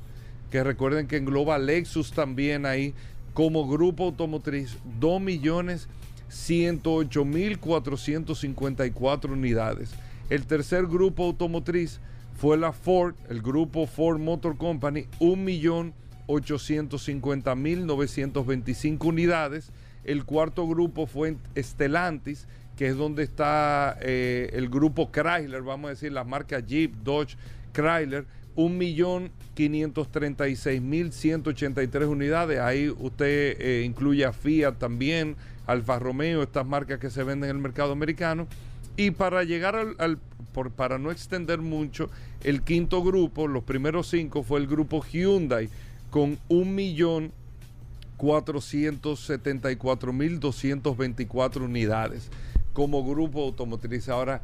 que recuerden que engloba Lexus también ahí como grupo automotriz, 2.108.454 unidades. El tercer grupo automotriz fue la Ford, el grupo Ford Motor Company, 1.850.925 unidades. El cuarto grupo fue Stellantis, que es donde está eh, el grupo Chrysler, vamos a decir, las marcas Jeep, Dodge, Chrysler, 1.536.183 unidades. Ahí usted eh, incluye a Fiat también, Alfa Romeo, estas marcas que se venden en el mercado americano. Y para llegar al, al para no extender mucho, el quinto grupo, los primeros cinco, fue el grupo Hyundai con 1.474.224 unidades como grupo automotriz. Ahora,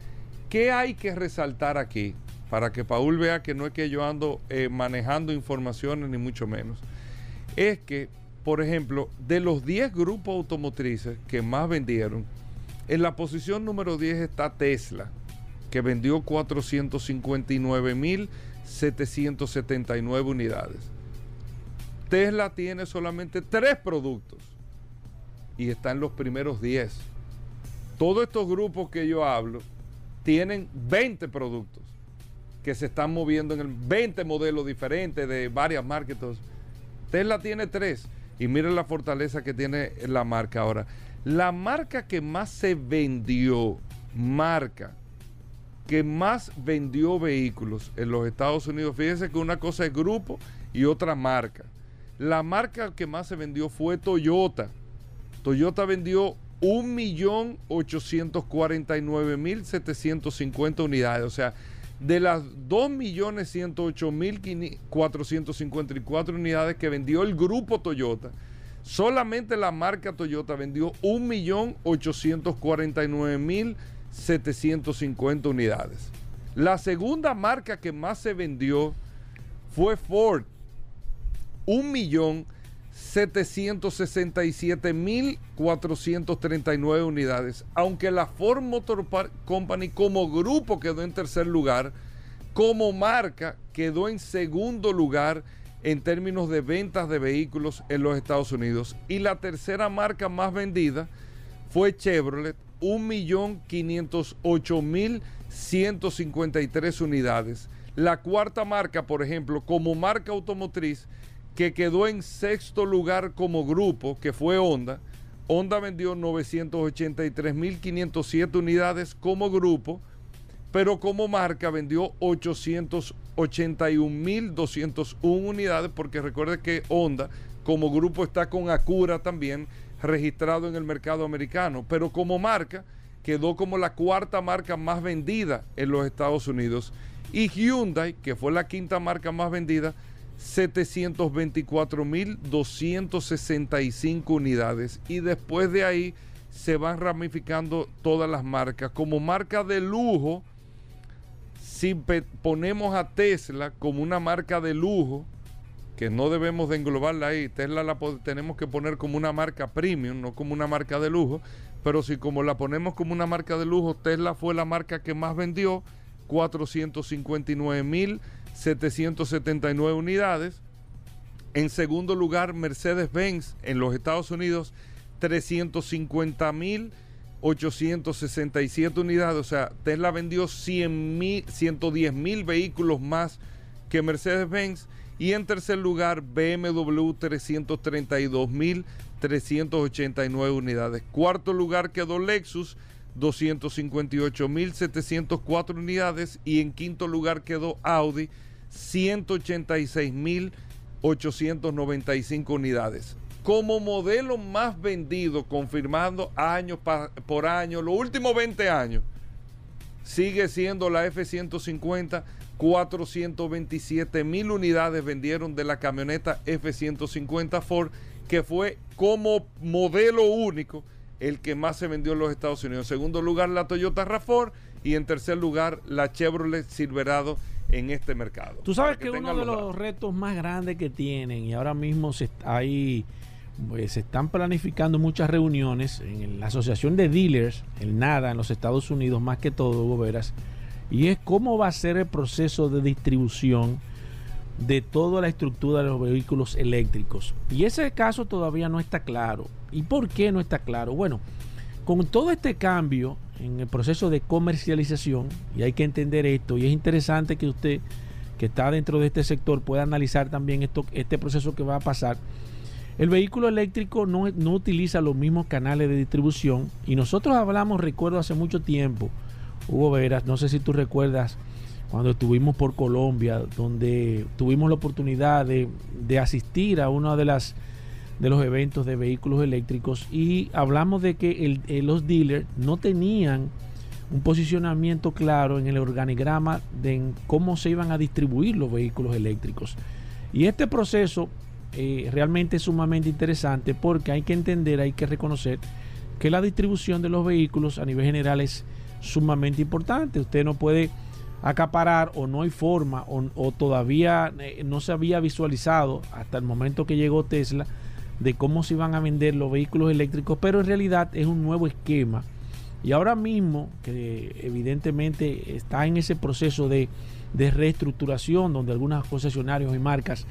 ¿qué hay que resaltar aquí? Para que Paul vea que no es que yo ando eh, manejando informaciones ni mucho menos. Es que, por ejemplo, de los 10 grupos automotrices que más vendieron, en la posición número 10 está Tesla, que vendió 459.779 unidades. Tesla tiene solamente tres productos y está en los primeros 10. Todos estos grupos que yo hablo tienen 20 productos que se están moviendo en el 20 modelos diferentes de varias marcas. Tesla tiene tres y miren la fortaleza que tiene la marca ahora. La marca que más se vendió, marca que más vendió vehículos en los Estados Unidos, fíjense que una cosa es grupo y otra marca. La marca que más se vendió fue Toyota. Toyota vendió 1.849.750 unidades. O sea, de las 2.108.454 unidades que vendió el grupo Toyota, solamente la marca Toyota vendió 1.849.750 unidades. La segunda marca que más se vendió fue Ford. 1.767.439 unidades. Aunque la Ford Motor Company como grupo quedó en tercer lugar, como marca quedó en segundo lugar en términos de ventas de vehículos en los Estados Unidos. Y la tercera marca más vendida fue Chevrolet, 1.508.153 unidades. La cuarta marca, por ejemplo, como marca automotriz, que quedó en sexto lugar como grupo, que fue Honda. Honda vendió 983.507 unidades como grupo, pero como marca vendió 881.201 unidades, porque recuerde que Honda como grupo está con Acura también registrado en el mercado americano, pero como marca quedó como la cuarta marca más vendida en los Estados Unidos. Y Hyundai, que fue la quinta marca más vendida, 724.265 unidades. Y después de ahí se van ramificando todas las marcas. Como marca de lujo, si ponemos a Tesla como una marca de lujo, que no debemos de englobarla ahí, Tesla la tenemos que poner como una marca premium, no como una marca de lujo, pero si como la ponemos como una marca de lujo, Tesla fue la marca que más vendió, 459.779 unidades. En segundo lugar, Mercedes-Benz en los Estados Unidos, 350.867 unidades. O sea, Tesla vendió 110 mil vehículos más que Mercedes-Benz. Y en tercer lugar, BMW 332.389 unidades. Cuarto lugar quedó Lexus 258.704 unidades. Y en quinto lugar quedó Audi 186.895 unidades. Como modelo más vendido, confirmando año por año, los últimos 20 años, sigue siendo la F-150 427 mil unidades vendieron de la camioneta F-150 Ford, que fue como modelo único el que más se vendió en los Estados Unidos. En segundo lugar, la Toyota RAV4 y en tercer lugar, la Chevrolet Silverado en este mercado. Tú sabes que, uno de los retos más grandes que tienen y ahora mismo se, pues, se están planificando muchas reuniones en la Asociación de Dealers, el NADA en los Estados Unidos, más que todo, Hugo Veras, y es cómo va a ser el proceso de distribución de toda la estructura de los vehículos eléctricos. Y ese caso todavía no está claro. ¿Y por qué no está claro? Bueno, con todo este cambio en el proceso de comercialización, y hay que entender esto, y es interesante que usted que está dentro de este sector pueda analizar también esto, este proceso que va a pasar. El vehículo eléctrico no, no utiliza los mismos canales de distribución y nosotros hablamos, recuerdo hace mucho tiempo, Hugo Veras, no sé si tú recuerdas cuando estuvimos por Colombia, donde tuvimos la oportunidad de, asistir a uno de las de los eventos de vehículos eléctricos y hablamos de que eh, los dealers no tenían un posicionamiento claro en el organigrama de cómo se iban a distribuir los vehículos eléctricos. Y este proceso eh, realmente es sumamente interesante porque hay que entender, hay que reconocer que la distribución de los vehículos a nivel general es sumamente importante. Usted no puede acaparar o no hay forma o, todavía eh, no se había visualizado hasta el momento que llegó Tesla de cómo se iban a vender los vehículos eléctricos, pero en realidad es un nuevo esquema. Y ahora mismo, que evidentemente está en ese proceso de, reestructuración, donde algunos concesionarios y marcas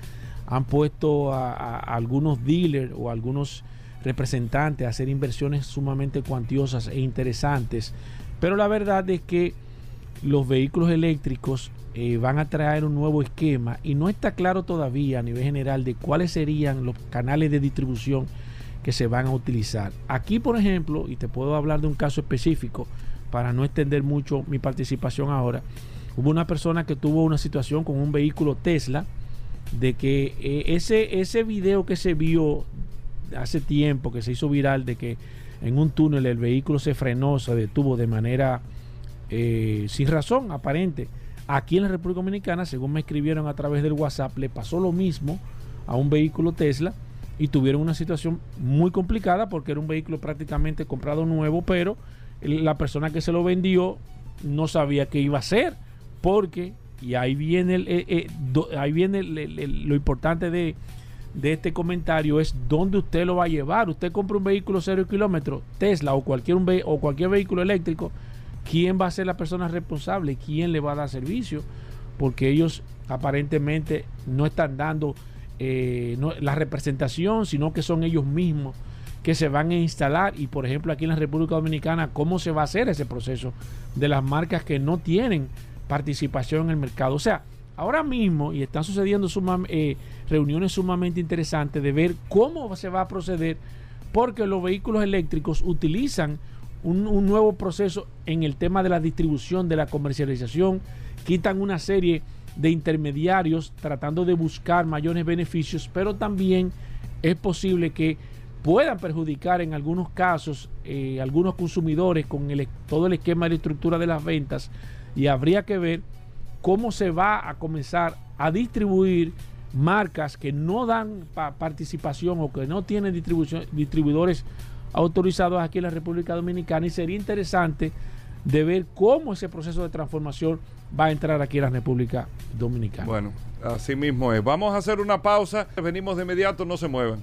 han puesto a, algunos dealers o algunos representantes a hacer inversiones sumamente cuantiosas e interesantes pero la verdad es que los vehículos eléctricos eh, van a traer un nuevo esquema y no está claro todavía a nivel general de cuáles serían los canales de distribución que se van a utilizar. Aquí, por ejemplo, y te puedo hablar de un caso específico para no extender mucho mi participación ahora, hubo una persona que tuvo una situación con un vehículo Tesla de que eh, ese, ese video que se vio hace tiempo, que se hizo viral, de que en un túnel el vehículo se frenó, se detuvo de manera eh, sin razón aparente. Aquí en la República Dominicana, según me escribieron a través del WhatsApp, le pasó lo mismo a un vehículo Tesla y tuvieron una situación muy complicada porque era un vehículo prácticamente comprado nuevo, pero la persona que se lo vendió no sabía qué iba a hacer porque, y ahí viene, eh, eh, ahí viene lo importante de, de este comentario es dónde usted lo va a llevar. Usted compra un vehículo cero kilómetros, Tesla o cualquier, un o cualquier vehículo eléctrico, ¿quién va a ser la persona responsable? ¿Quién le va a dar servicio? Porque ellos aparentemente no están dando eh, la representación, sino que son ellos mismos que se van a instalar. Y por ejemplo aquí en la República Dominicana, ¿cómo se va a hacer ese proceso de las marcas que no tienen participación en el mercado? O sea, ahora mismo, y están sucediendo eh, reuniones sumamente interesantes de ver cómo se va a proceder, porque los vehículos eléctricos utilizan un, nuevo proceso en el tema de la distribución, de la comercialización, quitan una serie de intermediarios tratando de buscar mayores beneficios, pero también es posible que puedan perjudicar en algunos casos eh, algunos consumidores con todo el esquema de estructura de las ventas y habría que ver cómo se va a comenzar a distribuir marcas que no dan participación o que no tienen distribuidores autorizados aquí en la República Dominicana y sería interesante de ver cómo ese proceso de transformación va a entrar aquí en la República Dominicana. Bueno, así mismo es. Vamos a hacer una pausa, venimos de inmediato, no se muevan.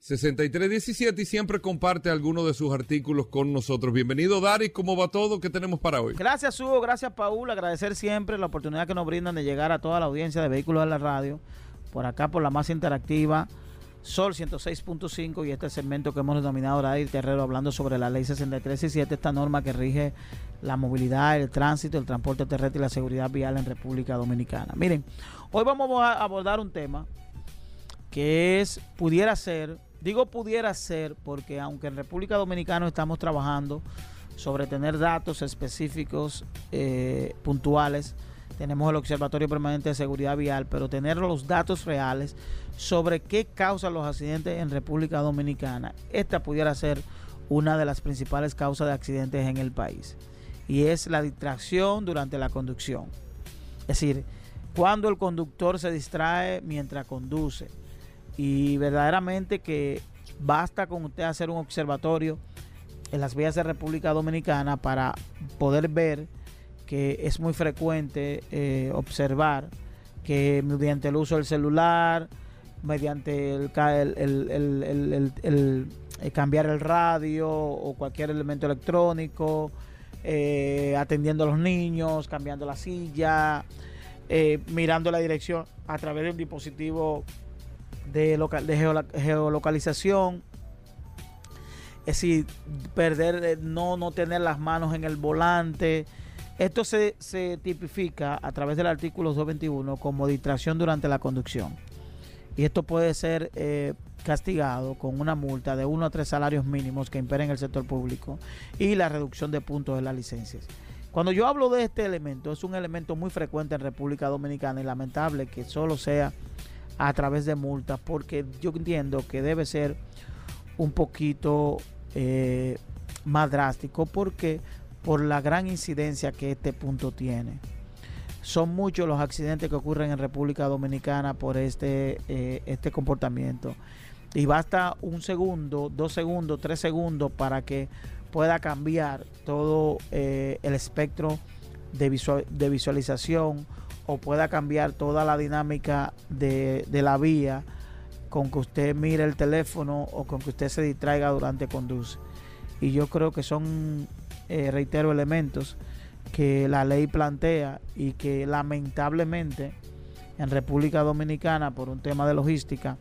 6317 y siempre comparte algunos de sus artículos con nosotros. Bienvenido, Dari. ¿Cómo va todo? ¿Qué tenemos para hoy? Gracias, Hugo. Gracias, Paul. Agradecer siempre la oportunidad que nos brindan de llegar a toda la audiencia de Vehículos de la Radio. Por acá, por la más interactiva, Sol 106.5 y este segmento que hemos denominado Dari Terrero, hablando sobre la ley 6317, esta norma que rige la movilidad, el tránsito, el transporte terrestre y la seguridad vial en República Dominicana. Miren, hoy vamos a abordar un tema que es, pudiera ser Digo pudiera ser porque aunque en República Dominicana estamos trabajando sobre tener datos específicos eh, puntuales, tenemos el Observatorio Permanente de Seguridad Vial, pero tener los datos reales sobre qué causan los accidentes en República Dominicana, esta pudiera ser una de las principales causas de accidentes en el país. Y es la distracción durante la conducción. Es decir, cuando el conductor se distrae mientras conduce y verdaderamente que basta con usted hacer un observatorio en las vías de República Dominicana para poder ver que es muy frecuente eh, observar que mediante el uso del celular, mediante el, el, cambiar el radio o cualquier elemento electrónico, eh, atendiendo a los niños, cambiando la silla, eh, mirando la dirección a través de un dispositivo de, local, de geolocalización. Es decir, perder, eh, no, no tener las manos en el volante. Esto se, tipifica a través del artículo 221 como distracción durante la conducción. Y esto puede ser eh, castigado con una multa de uno a tres salarios mínimos que imperen el sector público y la reducción de puntos de las licencias. Cuando yo hablo de este elemento, es un elemento muy frecuente en República Dominicana y lamentable que solo sea a través de multas, porque yo entiendo que debe ser un poquito eh, más drástico, porque por la gran incidencia que este punto tiene. Son muchos los accidentes que ocurren en República Dominicana por este, eh, este comportamiento. Y basta un segundo, dos segundos, tres segundos para que pueda cambiar todo eh, el espectro de, de visualización o pueda cambiar toda la dinámica de, la vía con que usted mire el teléfono o con que usted se distraiga durante conduce. Y yo creo que son, eh, reitero, elementos que la ley plantea y que lamentablemente en República Dominicana, por un tema de logística,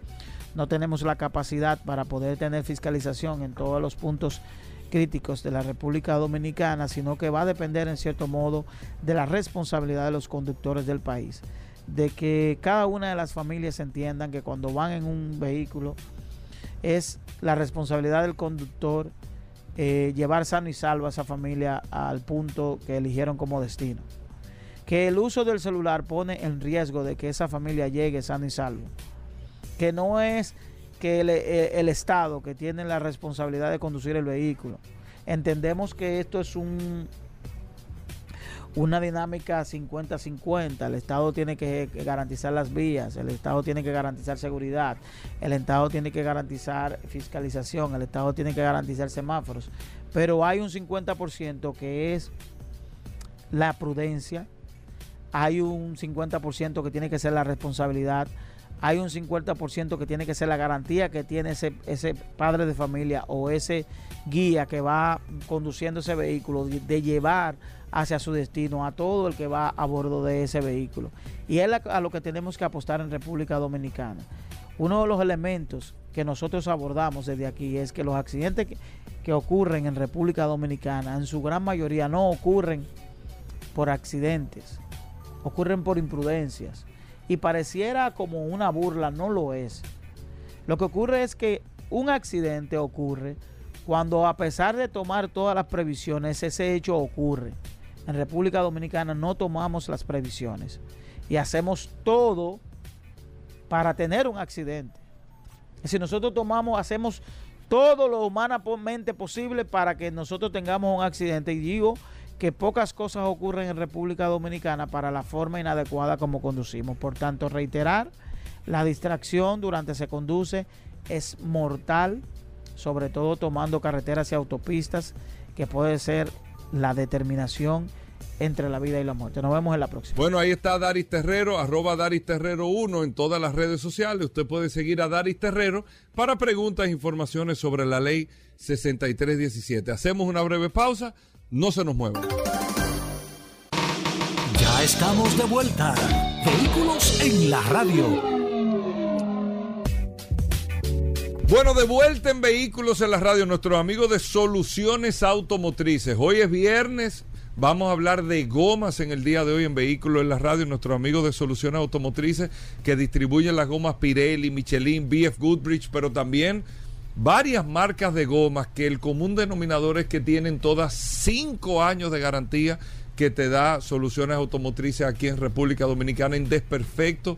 no tenemos la capacidad para poder tener fiscalización en todos los puntos críticos de la República Dominicana, sino que va a depender en cierto modo de la responsabilidad de los conductores del país, de que cada una de las familias entiendan que cuando van en un vehículo es la responsabilidad del conductor eh, llevar sano y salvo a esa familia al punto que eligieron como destino. Que el uso del celular pone en riesgo de que esa familia llegue sano y salvo. Que no es que eh, el, Estado, que tiene la responsabilidad de conducir el vehículo, entendemos que esto es un una dinámica 50-50. El Estado tiene que garantizar las vías, el Estado tiene que garantizar seguridad, el Estado tiene que garantizar fiscalización, el Estado tiene que garantizar semáforos. Pero hay un 50% que es la prudencia, hay un 50% que tiene que ser la responsabilidad hay un 50% que tiene que ser la garantía que tiene ese, ese padre de familia o ese guía que va conduciendo ese vehículo, de, llevar hacia su destino a todo el que va a bordo de ese vehículo. Y es a lo que tenemos que apostar en República Dominicana. Uno de los elementos que nosotros abordamos desde aquí es que los accidentes que, que ocurren en República Dominicana, en su gran mayoría no ocurren por accidentes, ocurren por imprudencias. Y pareciera como una burla, no lo es. Lo que ocurre es que un accidente ocurre cuando a pesar de tomar todas las previsiones, ese hecho ocurre. En República Dominicana no tomamos las previsiones y hacemos todo para tener un accidente. Si nosotros tomamos, hacemos todo lo humanamente posible para que nosotros tengamos un accidente. Y digo que pocas cosas ocurren en República Dominicana para la forma inadecuada como conducimos. Por tanto, reiterar, la distracción durante se conduce es mortal, sobre todo tomando carreteras y autopistas, que puede ser la determinación entre la vida y la muerte. Nos vemos en la próxima. Bueno, ahí está Daris Terrero, arroba Daris Terrero 1 en todas las redes sociales. Usted puede seguir a Daris Terrero para preguntas e informaciones sobre la ley 6317. Hacemos una breve pausa, no se nos muevan. Ya estamos de vuelta. Vehículos en la radio. Bueno, de vuelta en Vehículos en la Radio, nuestros amigos de Soluciones Automotrices. Hoy es viernes, vamos a hablar de gomas en el día de hoy en Vehículos en la Radio. Nuestros amigos de Soluciones Automotrices que distribuyen las gomas Pirelli, Michelin, BF Goodrich, pero también varias marcas de gomas que el común denominador es que tienen todas cinco años de garantía que te da soluciones automotrices aquí en República Dominicana en desperfecto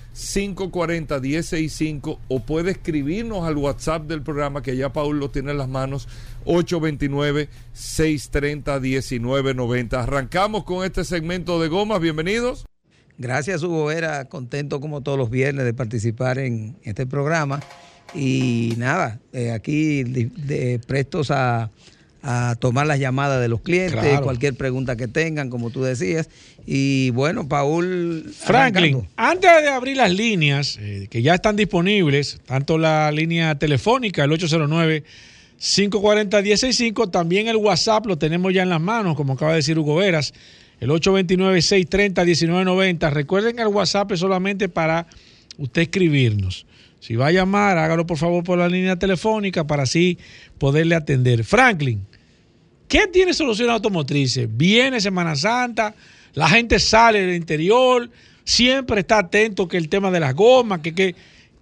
540-165 o puede escribirnos al WhatsApp del programa que ya Paul lo tiene en las manos 829-630-1990. Arrancamos con este segmento de gomas, bienvenidos. Gracias Hugo Vera, contento como todos los viernes de participar en este programa y nada, eh, aquí prestos a, a tomar las llamadas de los clientes, Claro. cualquier pregunta que tengan, como tú decías. Y bueno, Paul... Franklin, arrancando. antes de abrir las líneas eh, que ya están disponibles, tanto la línea telefónica, el 809-540-165, también el WhatsApp lo tenemos ya en las manos, como acaba de decir Hugo Veras, el 829-630-1990. Recuerden que el WhatsApp es solamente para usted escribirnos. Si va a llamar, hágalo por favor por la línea telefónica para así poderle atender. Franklin, ¿Qué tiene soluciones automotrices? Viene Semana Santa, la gente sale del interior, siempre está atento que el tema de las gomas, que, que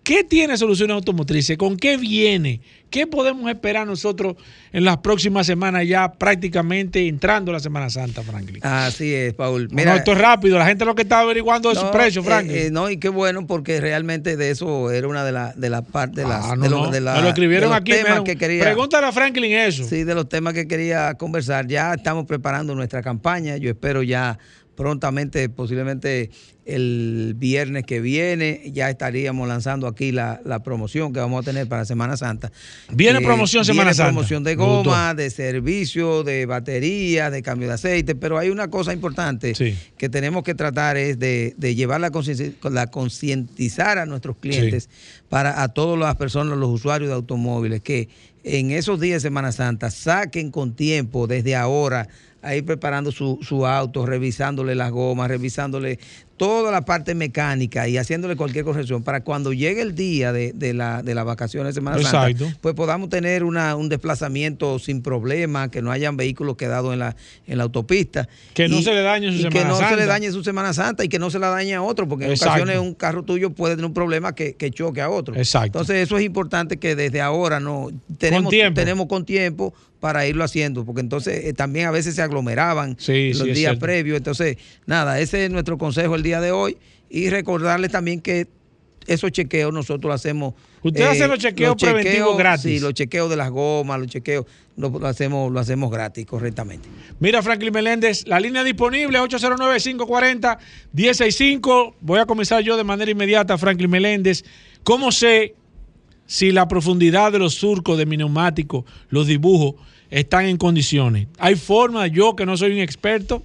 ¿qué tiene soluciones automotrices? ¿Con qué viene? ¿Qué podemos esperar nosotros en las próximas semanas ya prácticamente entrando la Semana Santa, Franklin? Así es, Paul. no, esto es rápido, la gente lo que está averiguando es su precio, eh, Franklin. eh, no, y qué bueno, porque realmente de eso era una de las de las partes de las Ah, no, de, lo- no, de la- lo escribieron de los aquí. temas mira, que quería. Pregúntale a Franklin eso. Sí, de los temas que quería conversar. Ya estamos preparando nuestra campaña. Yo espero ya prontamente, posiblemente el viernes que viene, ya estaríamos lanzando aquí la, la promoción que vamos a tener para Semana Santa. Viene Eh, promoción Semana viene Santa. promoción de goma, de servicio, de batería, de cambio de aceite, pero hay una cosa importante Sí. que tenemos que tratar es de, de llevar la concientizar a nuestros clientes para a todas las personas, los usuarios de automóviles, que en esos días de Semana Santa saquen con tiempo desde ahora a ir preparando su, su auto, revisándole las gomas, revisándole toda la parte mecánica y haciéndole cualquier corrección para cuando llegue el día de, de la, de las vacaciones de Semana Santa, pues podamos tener una, un desplazamiento sin problema, que no hayan vehículos quedados en la, en la autopista. Que no se le dañe su y que Semana no se Santa. le dañe su Semana Santa y que no se la dañe a otro, porque en Exacto. ocasiones un carro tuyo puede tener un problema que, que choque a otro. Exacto. Entonces eso es importante que desde ahora no tenemos, tiempo. tenemos con tiempo para irlo haciendo, porque entonces eh, también a veces se aglomeraban Sí, los sí, días previos. Entonces, nada, ese es nuestro consejo el día de hoy y recordarles también que esos chequeos nosotros lo hacemos. eh, Usted hace los chequeos preventivos gratis. Sí, los chequeos de las gomas, los chequeos lo, lo hacemos, lo hacemos gratis, correctamente. Mira, Franklin Meléndez, la línea disponible 809-540-165. Voy a comenzar yo de manera inmediata, Franklin Meléndez. ¿Cómo sé si la profundidad de los surcos de mi neumático, los dibujos, están en condiciones? Hay forma, yo que no soy un experto, eh,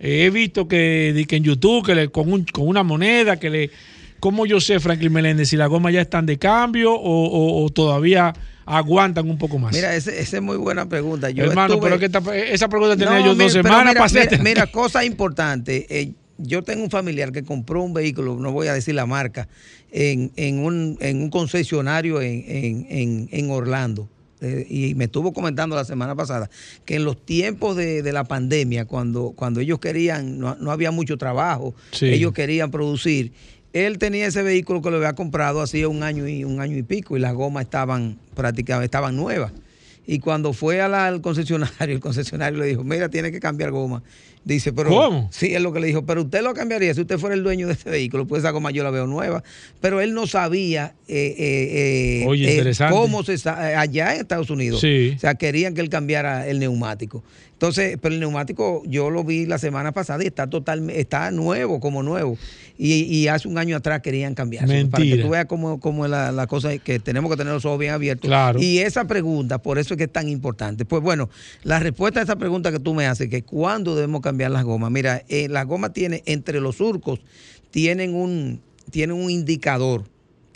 he visto que, que en YouTube, que le- con, un- con una moneda, que le... ¿Cómo yo sé, Franklin Meléndez, si las gomas ya están de cambio o, o- o todavía aguantan un poco más? Mira, esa es muy buena pregunta. Yo Hermano, estuve- pero que esta- esa pregunta tenía No, yo mira, dos semanas mira, para hacer. mira, mira, cosa importante. eh, yo tengo un familiar que compró un vehículo, no voy a decir la marca, en, en un, en un concesionario en- en Orlando. Eh, y me estuvo comentando la semana pasada que en los tiempos de, de la pandemia, cuando, cuando ellos querían, no, no había mucho trabajo, Sí. ellos querían producir. Él tenía ese vehículo que lo había comprado hacía un año y un año y pico y las gomas estaban prácticamente estaban nuevas. Y cuando fue la- al concesionario, el concesionario le dijo, mira, tiene que cambiar goma. Dice, pero... ¿Cómo? Sí, es lo que le dijo, pero usted lo cambiaría si usted fuera el dueño de este vehículo, pues esa goma yo la veo nueva. Pero él no sabía eh, eh, eh, Oye, eh, interesante. cómo se... sa- eh, Allá en Estados Unidos. Sí. O sea, querían que él cambiara el neumático. Entonces, pero el neumático yo lo vi la semana pasada y está total, está nuevo, como nuevo. Y, y hace un año atrás querían cambiarlo. Para que tú veas cómo, cómo es la, la cosa, que tenemos que tener los ojos bien abiertos. Claro. Y esa pregunta, por eso es que es tan importante. Pues bueno, la respuesta a esa pregunta que tú me haces, que cuándo debemos cambiar las gomas. Mira, eh, las gomas tienen, entre los surcos, tienen un, tienen un indicador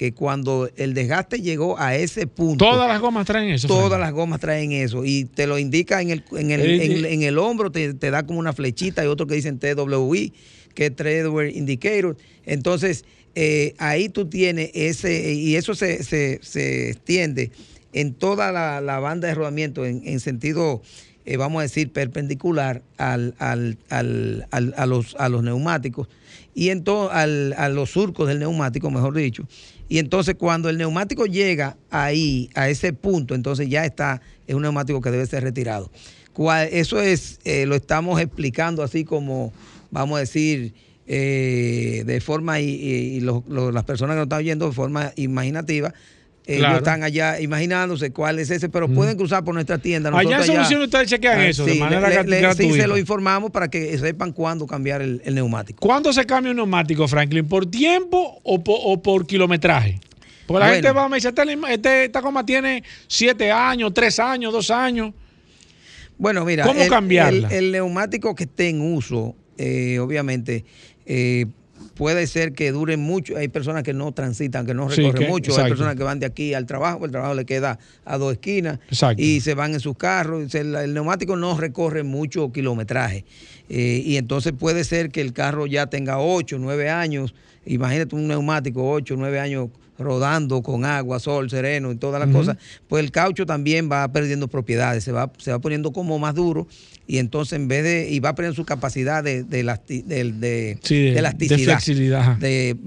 que cuando el desgaste llegó a ese punto. Todas las gomas traen eso. Todas las gomas traen eso y te lo indica en el, en el, en, en el hombro, te, te da como una flechita y otro que dicen TWI, que es Tread Wear Indicator. Entonces, eh, ahí tú tienes ese, y eso se, se- se extiende en toda la, la banda de rodamiento en, en sentido, eh, vamos a decir, perpendicular al, al- al- al- a, los, a los neumáticos y en to- al- a los surcos del neumático, mejor dicho. Y entonces cuando el neumático llega ahí, a ese punto, entonces ya está, es un neumático que debe ser retirado. Eso es, eh, lo estamos explicando así como, vamos a decir, eh, de forma, y, las personas que nos están oyendo de forma imaginativa, Claro. ellos están allá imaginándose cuál es ese, pero pueden cruzar por nuestra tienda. Allá en Nosotros Soluciones ustedes chequean Ah, eso de sí, manera le- grat- le- sí, gratuita. se lo informamos para que sepan cuándo cambiar el, el neumático. ¿Cuándo se cambia un neumático, Franklin? ¿Por tiempo o por, o por kilometraje? Porque la Bueno. gente va a me dice, "Este lima- este- esta goma tiene siete años, tres años, dos años. Bueno, mira, ¿Cómo el, cambiarla? el- el neumático que esté en uso, eh, obviamente, eh, puede ser que dure mucho. Hay personas que no transitan, que no Sí, recorren que- mucho. exacto. Hay personas que van de aquí al trabajo, el trabajo le queda a dos esquinas Exacto. y se van en sus carros. El, el neumático no recorre mucho kilometraje. Eh, y entonces puede ser que el carro ya tenga 8, 9 años. Imagínate un neumático, 8, 9 años rodando con agua, sol, sereno y todas las cosas, pues el caucho también va perdiendo propiedades, se va, se va poniendo como más duro y entonces en vez de, y va perdiendo su capacidad de, de, elasti- de- de- Sí, de- elasticidad. de flexibilidad,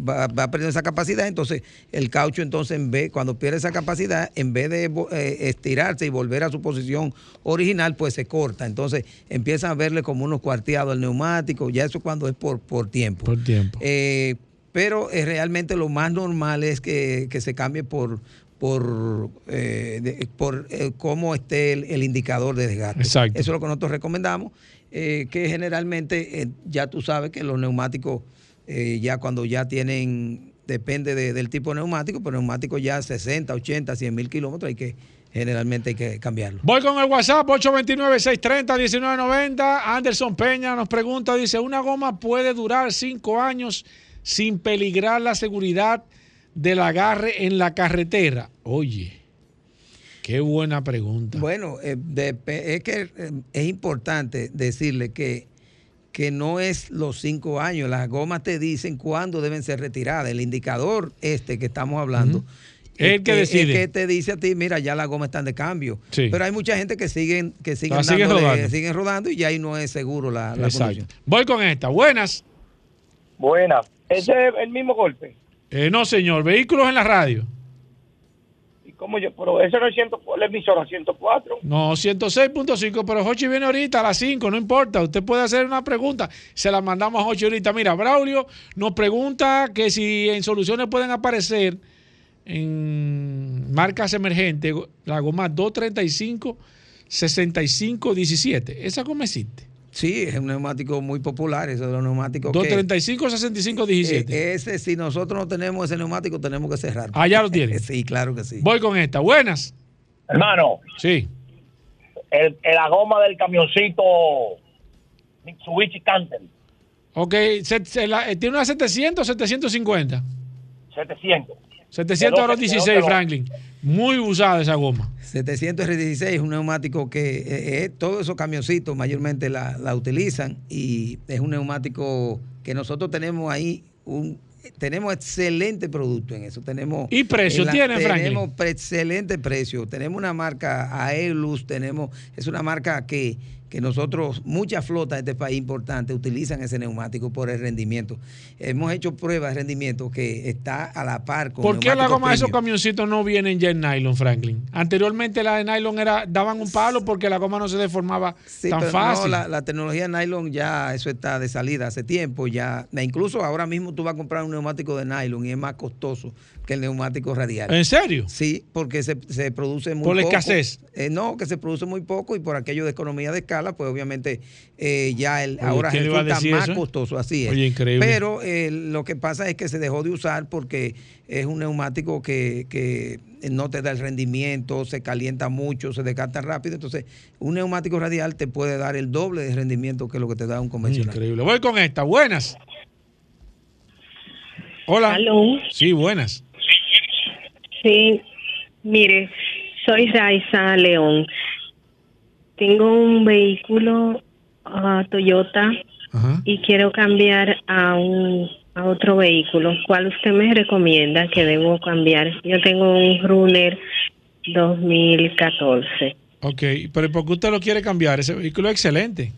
va, va perdiendo esa capacidad, entonces el caucho entonces en vez, cuando pierde esa capacidad, en vez de eh, estirarse y volver a su posición original, pues se corta. Entonces empiezan a verle como unos cuarteados al neumático, ya eso cuando es por, por tiempo. Por tiempo. Eh, pero eh, realmente lo más normal es que, que se cambie por por, eh, de- por eh, cómo esté el, el indicador de desgaste. Exacto. Eso es lo que nosotros recomendamos, eh, que generalmente ya tú sabes que los neumáticos ya cuando ya tienen, depende de- del tipo de neumático, pero neumáticos ya 60, 80, 100 mil kilómetros hay que, generalmente hay que cambiarlo. Voy con el WhatsApp 829-630-1990. Anderson Peña nos pregunta, dice, ¿una goma puede durar cinco años sin peligrar la seguridad del agarre en la carretera? Oye, qué buena pregunta. Bueno, eh, es que eh, es importante decirle que, que no es los cinco años. Las gomas te dicen cuándo deben ser retiradas. El indicador este que estamos hablando. Es el que decide. que te dice a ti, mira, ya las gomas están de cambio. Sí. Pero hay mucha gente que siguen, que siguen, rodando. siguen rodando y ya ahí no es seguro la, la. Voy con esta. Buenas. Buenas. Ese es el mismo golpe. Eh, no, señor. Vehículos en la radio. ¿Cómo yo? Pero ese no es 100, la emisora 104. No, 106.5, pero Hochi viene ahorita a las 5, no importa. Usted puede hacer una pregunta, se la mandamos a Hochi ahorita. Mira, Braulio nos pregunta que si en soluciones pueden aparecer en marcas emergentes la goma 235 65 17. Esa goma existe. Sí, es un neumático muy popular, eso de los neumáticos. 235 65 17. Eh, ese, si nosotros no tenemos ese neumático, tenemos que cerrar. Ah, ya lo tiene. [LAUGHS] sí, claro que sí. Voy con esta. Buenas. Hermano, Sí. el, el- la goma del camioncito Mitsubishi Canter, Ok, se- se la- eh, tiene una 700 o 750. 700. 700 euros De 16, dónde lo- Franklin. Muy usada esa goma. 700 R16 es un neumático que eh, eh, todos esos camioncitos mayormente la, la utilizan y es un neumático que nosotros tenemos ahí un tenemos excelente producto en eso. Tenemos ¿Y precio la- tiene, Franklin? Tenemos pre- excelente precio. Tenemos una marca Aelus, tenemos es una marca que que nosotros, muchas flotas de este país importantes utilizan ese neumático por el rendimiento. Hemos hecho pruebas de rendimiento que está a la par con ¿Por qué la goma de esos camioncitos no vienen ya en nylon, Franklin? Anteriormente la de nylon era daban un palo porque la goma no se deformaba Sí, tan pero fácil. No, la, la tecnología nylon ya, eso está de salida hace tiempo. ya e Incluso ahora mismo tú vas a comprar un neumático de nylon y es más costoso que el neumático radial. ¿En serio? Sí, porque se, se produce muy ¿Por la poco. escasez? Eh, no, que se produce muy poco y por aquello de economía de escala, pues obviamente eh, ya el, Oye, ahora ¿quién le iba a resulta más eso, costoso, así es. Oye, increíble. Pero eh, lo que pasa es que se dejó de usar porque es un neumático que, que no te da el rendimiento, se calienta mucho, se desgasta rápido. Entonces, un neumático radial te puede dar el doble de rendimiento que lo que te da un convencional. Increíble. Voy con esta. Buenas. Hola. Sí, buenas. Sí, mire, soy Raiza León. Tengo un vehículo ah, Toyota y quiero cambiar a un a otro vehículo. ¿Cuál usted me recomienda que debo cambiar? Yo tengo un Runner 2014. Ok, pero ¿por qué usted lo quiere cambiar? Ese vehículo es excelente.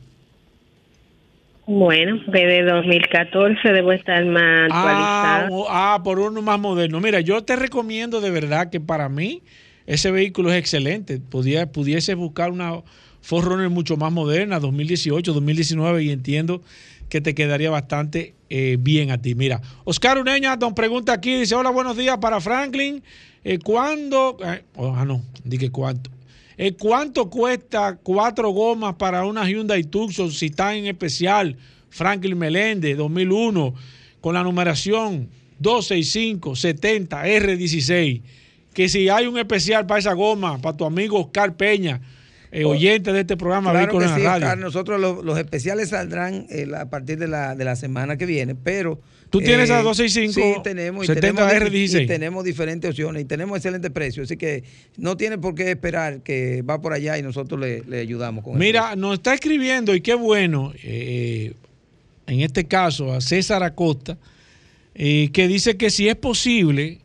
Bueno, porque de 2014 debo estar más Ah, actualizada. ah, por uno más moderno. Mira, yo te recomiendo de verdad que para mí ese vehículo es excelente. Podía, pudiese buscar una Forerunner mucho más moderna, 2018, 2019, y entiendo que te quedaría bastante eh, bien a ti. Mira, Oscar Uneña nos pregunta aquí, dice, hola, buenos días para Franklin. Eh, ¿Cuándo? eh, oh, ah, no, dije cuánto. Eh, ¿Cuánto cuesta cuatro gomas para una Hyundai Tucson si está en especial? Franklin Meléndez, 2001, con la numeración 265-70R16. Que si hay un especial para esa goma, para tu amigo Oscar Peña, eh, oyente de este programa Claro que en sí, la Radio. Oscar, nosotros lo- los especiales saldrán eh, a partir de la, de la semana que viene, pero... ¿Tú tienes eh, a 265, Sí, tenemos. Y 70 tenemos, R16? y tenemos diferentes opciones y tenemos excelente precio, así que no tiene por qué esperar que va por allá y nosotros le, le ayudamos con Mira, nos está escribiendo, y qué bueno, eh, en este caso a César Acosta, eh, que dice que si es posible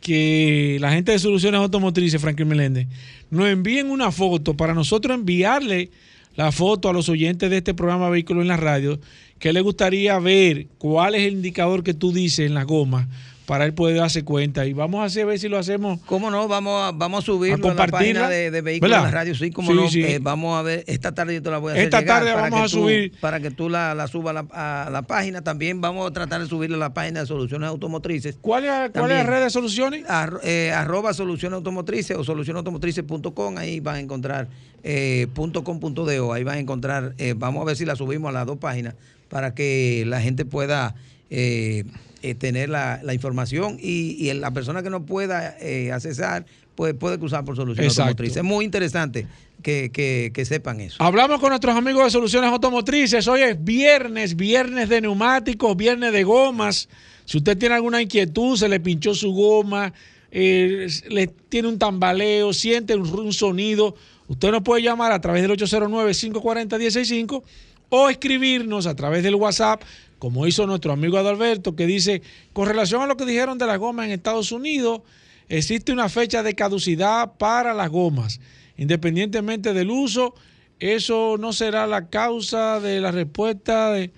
que la gente de Soluciones Automotrices, Franklin Meléndez, nos envíen una foto para nosotros enviarle la foto a los oyentes de este programa Vehículos en la Radio, que le gustaría ver cuál es el indicador que tú dices en la goma para él poder darse cuenta. Y vamos a hacer, ver si lo hacemos. ¿Cómo no? Vamos a, vamos a subirlo a, la página de, de Vehículos en la Radio. Sí, como Sí, no. sí. Eh, vamos a ver, esta tarde yo te la voy a hacer Esta llegar tarde para vamos a tú- subir. Para que tú la, la subas a la, a la página. También vamos a tratar de subirla a la página de Soluciones Automotrices. ¿Cuál es, cuál es la red de soluciones? Eh, arroba soluciones automotrices o solucionesautomotrices.com, ahí van a encontrar eh, punto .com punto .do, ahí van a encontrar, eh, vamos a ver si la subimos a las dos páginas para que la gente pueda eh, eh, tener la, la información y, y la persona que no pueda eh, accesar, pues puede cruzar por soluciones Exacto. automotrices. Es muy interesante que, que- que sepan eso. Hablamos con nuestros amigos de Soluciones Automotrices. Hoy es viernes, viernes de neumáticos, viernes de gomas. Si usted tiene alguna inquietud, se le pinchó su goma, eh, le tiene un tambaleo, siente un, un sonido, usted nos puede llamar a través del 809-540-165 o escribirnos a través del WhatsApp, como hizo nuestro amigo Adalberto, que dice, con relación a lo que dijeron de las gomas en Estados Unidos, existe una fecha de caducidad para las gomas. Independientemente del uso, eso no será la causa de la respuesta de...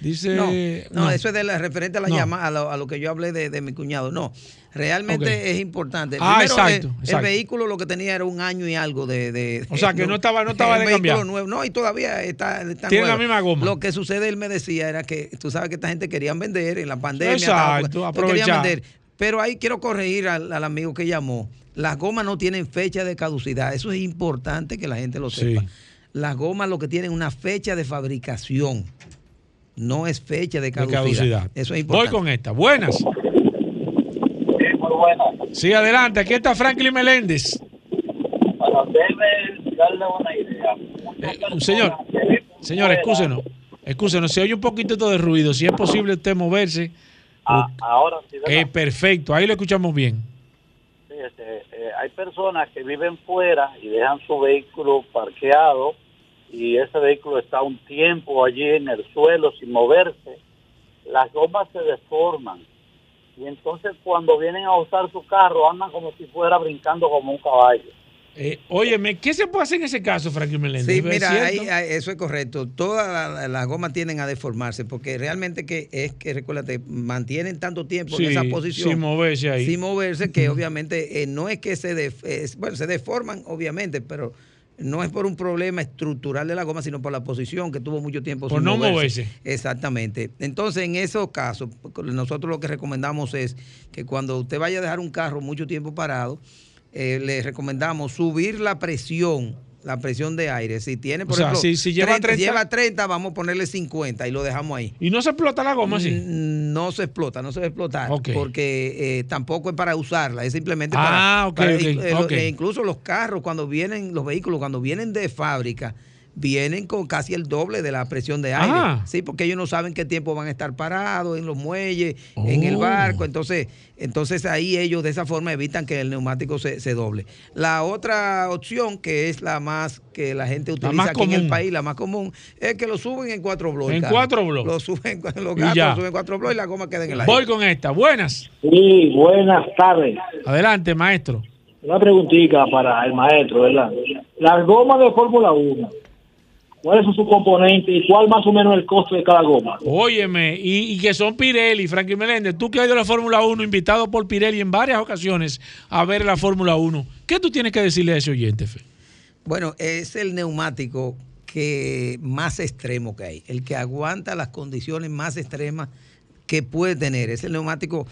Dice. No, no, eso es de la, referente a la llamada, a lo, a lo que yo hablé de, de mi cuñado. No, realmente es importante. Ah, Primero, exacto, el, exacto. vehículo lo que tenía era un año y algo de. de- O sea, que no estaba- no estaba de [LAUGHS] cambiar. nuevo. No, y todavía está. está Tiene la misma goma. Lo que sucede, él me decía, era que tú sabes que esta gente querían vender en la pandemia. Exacto, aprovechar. vender. Pero ahí quiero corregir al, al amigo que llamó. Las gomas no tienen fecha de caducidad. Eso es importante que la gente lo sepa. Sí. Las gomas lo que tienen una fecha de fabricación. No es fecha de De caducidad. Eso es Voy importante. con esta. Buenas. Muy buena. Sí, adelante. Aquí está Franklin Meléndez. Bueno, debe darle una idea. Eh, señor, señor, excúsenos. Excúsenos, se oye un poquito de ruido. Si es posible usted moverse. Ah, ahora sí. Eh, perfecto, ahí lo escuchamos bien. Fíjese, eh, hay personas que viven fuera y dejan su vehículo parqueado y ese vehículo está un tiempo allí en el suelo sin moverse. Las gomas se deforman y entonces cuando vienen a usar su carro andan como si fuera brincando como un caballo. Eh, óyeme, ¿qué se puede hacer en ese caso, Franklin Meléndez? Sí, ¿Es mira, cierto? ahí- ahí- eso es correcto. Todas la- las gomas tienden a deformarse porque realmente que es que, recuérdate, mantienen tanto tiempo Sí, en esa posición. sin moverse ahí. Sin moverse, que obviamente eh, no es que se, def- es- bueno, se deforman, obviamente, pero no es por un problema estructural de la goma, sino por la posición que tuvo mucho tiempo Por sin no moverse. Exactamente. Entonces, en esos casos, nosotros lo que recomendamos es que cuando usted vaya a dejar un carro mucho tiempo parado, eh, le recomendamos subir la presión, la presión de aire. Si tiene, por O sea, ejemplo, si- si lleva 30 lleva 30, vamos a ponerle 50 y lo dejamos ahí. ¿Y no se explota la goma así? Mm, No se explota, no se va a explotar, porque eh, tampoco es para usarla, es simplemente Ah, para, ok, para- ok, eh, eh, incluso los carros cuando vienen, los vehículos cuando vienen de fábrica, vienen con casi el doble de la presión de aire. Ah. Sí, porque ellos no saben qué tiempo van a estar parados en los muelles, en el Oh. barco, entonces, entonces ahí ellos de esa forma evitan que el neumático se, se doble. La otra opción, que es la más que la gente utiliza aquí en el país, la más común, es que lo suben en cuatro bloques. En cuatro bloques. Lo suben, [LAUGHS] los gatos ya. lo suben en cuatro bloques y la goma queda en el aire. Voy con esta. Buenas. Sí, buenas tardes. Adelante, maestro. Una preguntita para el maestro, ¿verdad? Las gomas de Fórmula 1, ¿cuáles son sus componentes y cuál más o menos el costo de cada goma? Óyeme, y, y que son Pirelli, Franklin Meléndez. Tú que has ido a la Fórmula 1, invitado por Pirelli en varias ocasiones a ver la Fórmula 1. ¿Qué tú tienes que decirle a ese oyente, Fe? Bueno, es el neumático que más extremo que hay, el que aguanta las condiciones más extremas que puede tener. Es el neumático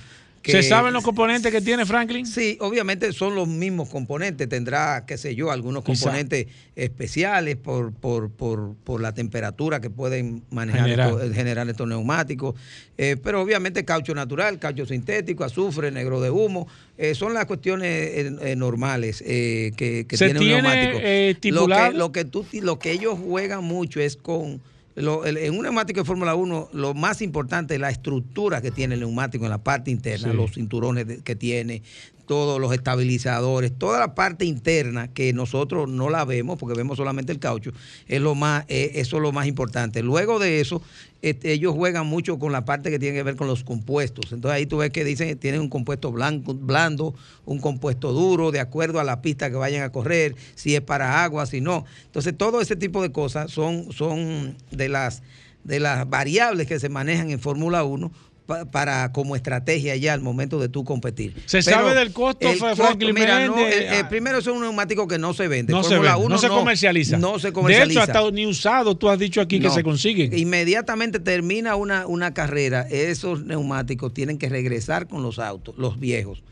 que... ¿Se saben los componentes que tiene Franklin? Sí, obviamente son los mismos componentes. Tendrá, qué sé yo, algunos componentes especiales por, por, por, por la temperatura que pueden manejar Generar. estos- generar estos neumáticos. Eh, pero obviamente caucho natural, caucho sintético, azufre, negro de humo. eh, son las cuestiones eh, eh, normales eh, que, que ¿Se tiene un neumático. eh, lo, que, lo, que tú, lo que ellos juegan mucho es con... lo- el- en un neumático de Fórmula 1, lo más importante es la estructura que tiene el neumático en la parte interna, Sí. los cinturones de- que tiene, todos los estabilizadores, toda la parte interna que nosotros no la vemos porque vemos solamente el caucho, es lo más, eh, eso es lo más importante. Luego de eso, este, ellos juegan mucho con la parte que tiene que ver con los compuestos. Entonces ahí tú ves que dicen tienen un compuesto blanco, blando, un compuesto duro, de acuerdo a la pista que vayan a correr, si es para agua, si no. Entonces todo ese tipo de cosas son, son de las de las variables que se manejan en Fórmula 1 pa- para como estrategia ya al momento de tú competir. ¿Se sabe del costo, el Franklin mira, no, Meléndez? eh, eh, primero es un neumático que no se vende. No se, vende, 1 no se comercializa. No se De comercializa. hecho, hasta ni usado tú has dicho aquí que se consiguen. Inmediatamente termina una, una carrera, esos neumáticos tienen que regresar con los autos, los viejos.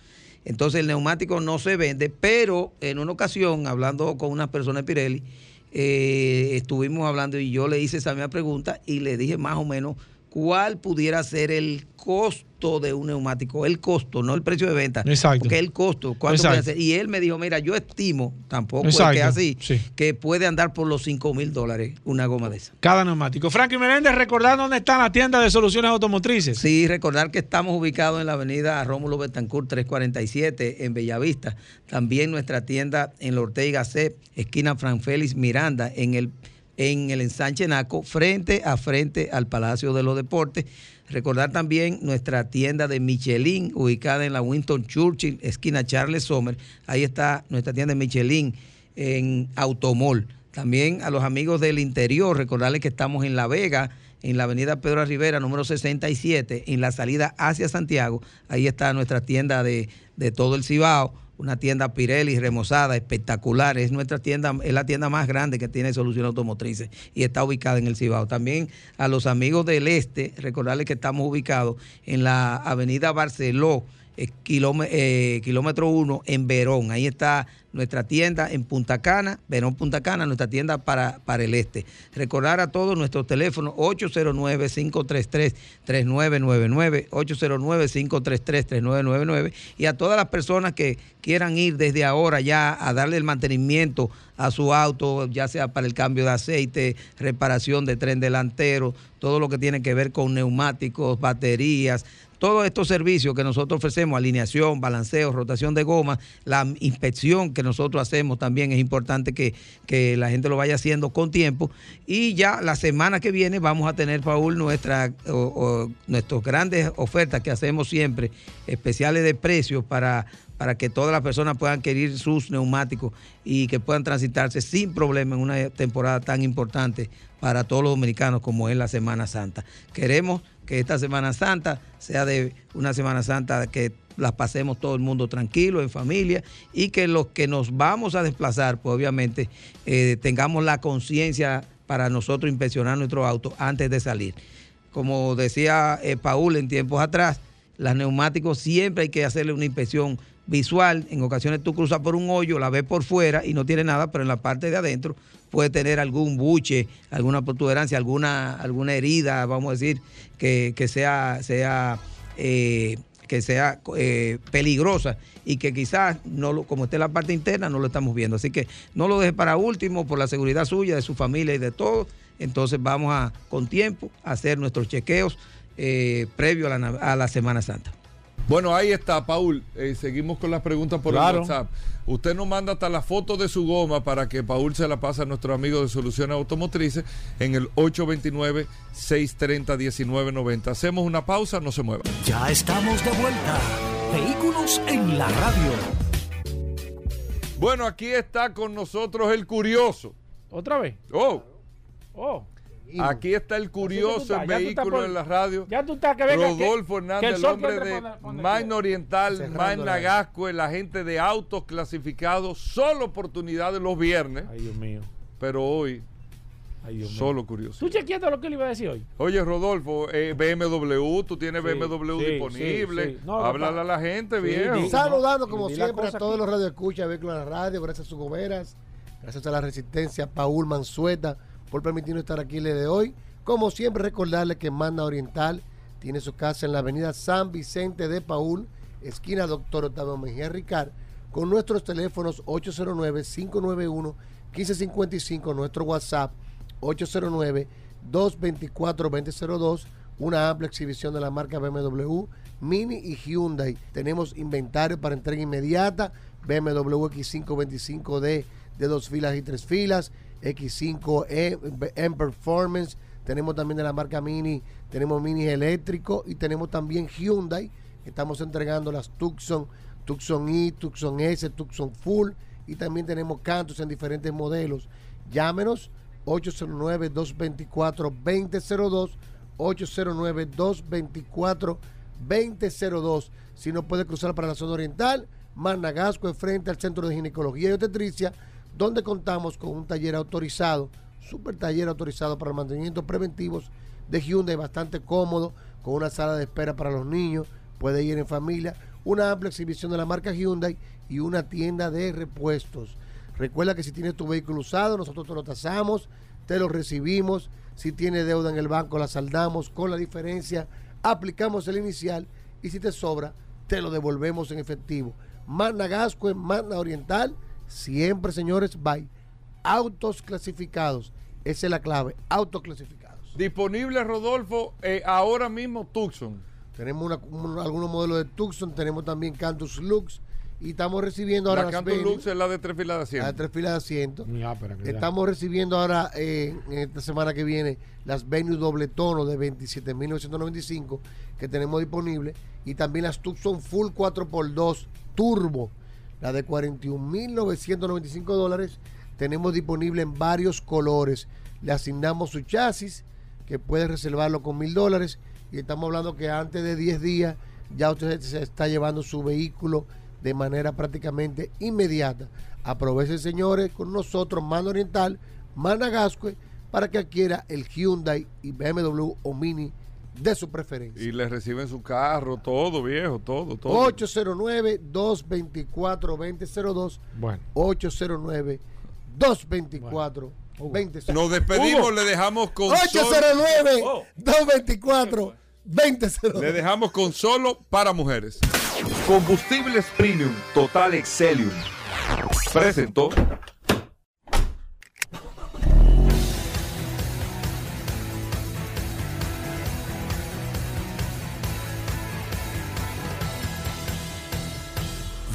Entonces el neumático no se vende, pero en una ocasión, hablando con una persona de Pirelli, eh, estuvimos hablando y yo le hice esa misma pregunta y le dije más o menos cuál pudiera ser el costo de un neumático, el costo, no el precio de venta, Exacto. porque el costo, cuánto Exacto. puede ser. Y él me dijo, mira, yo estimo, tampoco es que así, sí. que puede andar por los 5 mil dólares una goma de esa. Cada neumático. Franklin Meléndez, recordar dónde está la tienda de soluciones automotrices. Sí, recordar que estamos ubicados en la avenida Rómulo Betancourt 347 en Bellavista. También nuestra tienda en la Ortega C, esquina Fran Félix Miranda, en el, en el ensanche Naco, frente a frente al Palacio de los Deportes. Recordar también nuestra tienda de Michelin, ubicada en la Winston Churchill, esquina Charles Sommer. Ahí está nuestra tienda de Michelin en Automol. También a los amigos del interior, recordarles que estamos en La Vega, en la avenida Pedro Rivera, número 67, en la salida hacia Santiago. Ahí está nuestra tienda de, de todo el Cibao una tienda Pirelli remozada, espectacular. Es nuestra tienda, es la tienda más grande que tiene soluciones automotrices y está ubicada en el Cibao. También a los amigos del este, recordarles que estamos ubicados en la avenida Barceló, eh, eh, kilómetro 1 en Verón. Ahí está nuestra tienda en Punta Cana, Verón Punta Cana, nuestra tienda para, para el este. Recordar a todos nuestros teléfonos 809-533-3999, 809-533-3999 y a todas las personas que quieran ir desde ahora ya a darle el mantenimiento a su auto, ya sea para el cambio de aceite, reparación de tren delantero, todo lo que tiene que ver con neumáticos, baterías, todos estos servicios que nosotros ofrecemos, alineación, balanceo, rotación de goma, la inspección que nosotros hacemos también es importante que, la gente lo vaya haciendo con tiempo. Y ya la semana que viene vamos a tener, Paul, nuestra, nuestras grandes ofertas que hacemos siempre, especiales de precios para para que todas las personas puedan adquirir sus neumáticos y que puedan transitarse sin problema en una temporada tan importante para todos los dominicanos como es la Semana Santa. Queremos que esta Semana Santa sea de una Semana Santa que la pasemos todo el mundo tranquilo, en familia, y que los que nos vamos a desplazar, pues obviamente eh, tengamos la conciencia para nosotros inspeccionar nuestro auto antes de salir. Como decía eh, Paul en tiempos atrás, las neumáticos siempre hay que hacerle una inspección visual. En ocasiones tú cruzas por un hoyo, la ves por fuera y no tiene nada, pero en la parte de adentro puede tener algún buche, alguna protuberancia, alguna, alguna herida, vamos a decir, que, sea, sea, eh, que sea eh, peligrosa y que quizás, no lo, como esté la parte interna, no lo estamos viendo. Así que no lo deje para último por la seguridad suya, de su familia y de todo. Entonces vamos a, con tiempo, hacer nuestros chequeos eh, previo a la Semana Santa. Bueno, ahí está, Paul. Eh, seguimos con las preguntas por el WhatsApp. Usted nos manda hasta la foto de su goma para que Paul se la pase a nuestro amigo de Soluciones Automotrices en el 829-630-1990. Hacemos una pausa, no se mueva. Ya estamos de vuelta. Vehículos en la radio. Bueno, aquí está con nosotros el curioso. ¿Otra vez? Oh. Oh. Aquí está el curioso el vehículo en la radio. Ya tú estás que Rodolfo Hernández, el, hombre de Main Oriental, Main Nagasco, la gente de autos clasificados, solo oportunidades los viernes. Ay, Dios mío. Pero hoy, solo curioso. ¿Tú chequeaste lo que le iba a decir hoy? Oye, Rodolfo, eh, BMW, tú tienes BMW disponible. Háblale a la gente bien. Saludando como siempre a todos los radioescuchas, vehículos en la radio, gracias a sus goberas, gracias a la resistencia, Paul Mansueta por permitirnos estar aquí el día de hoy. Como siempre, recordarle que Manda Oriental tiene su casa en la avenida San Vicente de Paul, esquina Doctor Octavio Mejía Ricard, con nuestros teléfonos 809-591-1555, nuestro WhatsApp 809-224-2002, una amplia exhibición de la marca BMW, Mini y Hyundai. Tenemos inventario para entrega inmediata, BMW X525D de dos filas y tres filas, X5 en Performance, tenemos también de la marca Mini, tenemos Mini eléctrico y tenemos también Hyundai. Estamos entregando las Tucson, Tucson E, Tucson S, Tucson Full y también tenemos Cantos en diferentes modelos. Llámenos 809-224-2002, 809-224-2002. Si no puede cruzar para la zona oriental, Managasco frente al Centro de Ginecología y Obstetricia donde contamos con un taller autorizado, super taller autorizado para el mantenimiento preventivos de Hyundai, bastante cómodo, con una sala de espera para los niños, puede ir en familia, una amplia exhibición de la marca Hyundai y una tienda de repuestos. Recuerda que si tienes tu vehículo usado, nosotros te lo tasamos, te lo recibimos. Si tiene deuda en el banco, la saldamos con la diferencia, aplicamos el inicial y si te sobra, te lo devolvemos en efectivo. Magna Gasco Magna Oriental Siempre, señores, by autos clasificados. Esa es la clave, autos clasificados. Disponible, Rodolfo, eh, ahora mismo Tucson. Tenemos algunos modelos de Tucson, tenemos también Cantus Lux y estamos recibiendo ahora la Cantus Lux es la de tres filas de asiento. La de tres filas de asiento. estamos recibiendo ahora eh, en esta semana que viene las Venue doble tono de 27.995 que tenemos disponibles y también las Tucson Full 4x2 Turbo la de 41.995 dólares tenemos disponible en varios colores. Le asignamos su chasis, que puede reservarlo con mil dólares y estamos hablando que antes de 10 días ya usted se está llevando su vehículo de manera prácticamente inmediata. Aprovechen, señores, con nosotros, Mano Oriental, Managascue, para que adquiera el Hyundai y BMW o Mini de su preferencia. Y le reciben su carro, todo, viejo, todo, todo. 809-224-2002. Bueno. 809-224-2002. Nos despedimos, le dejamos con solo- 809-224-2002. Le dejamos con solo para mujeres. Combustibles Premium Total Excelium. Presentó.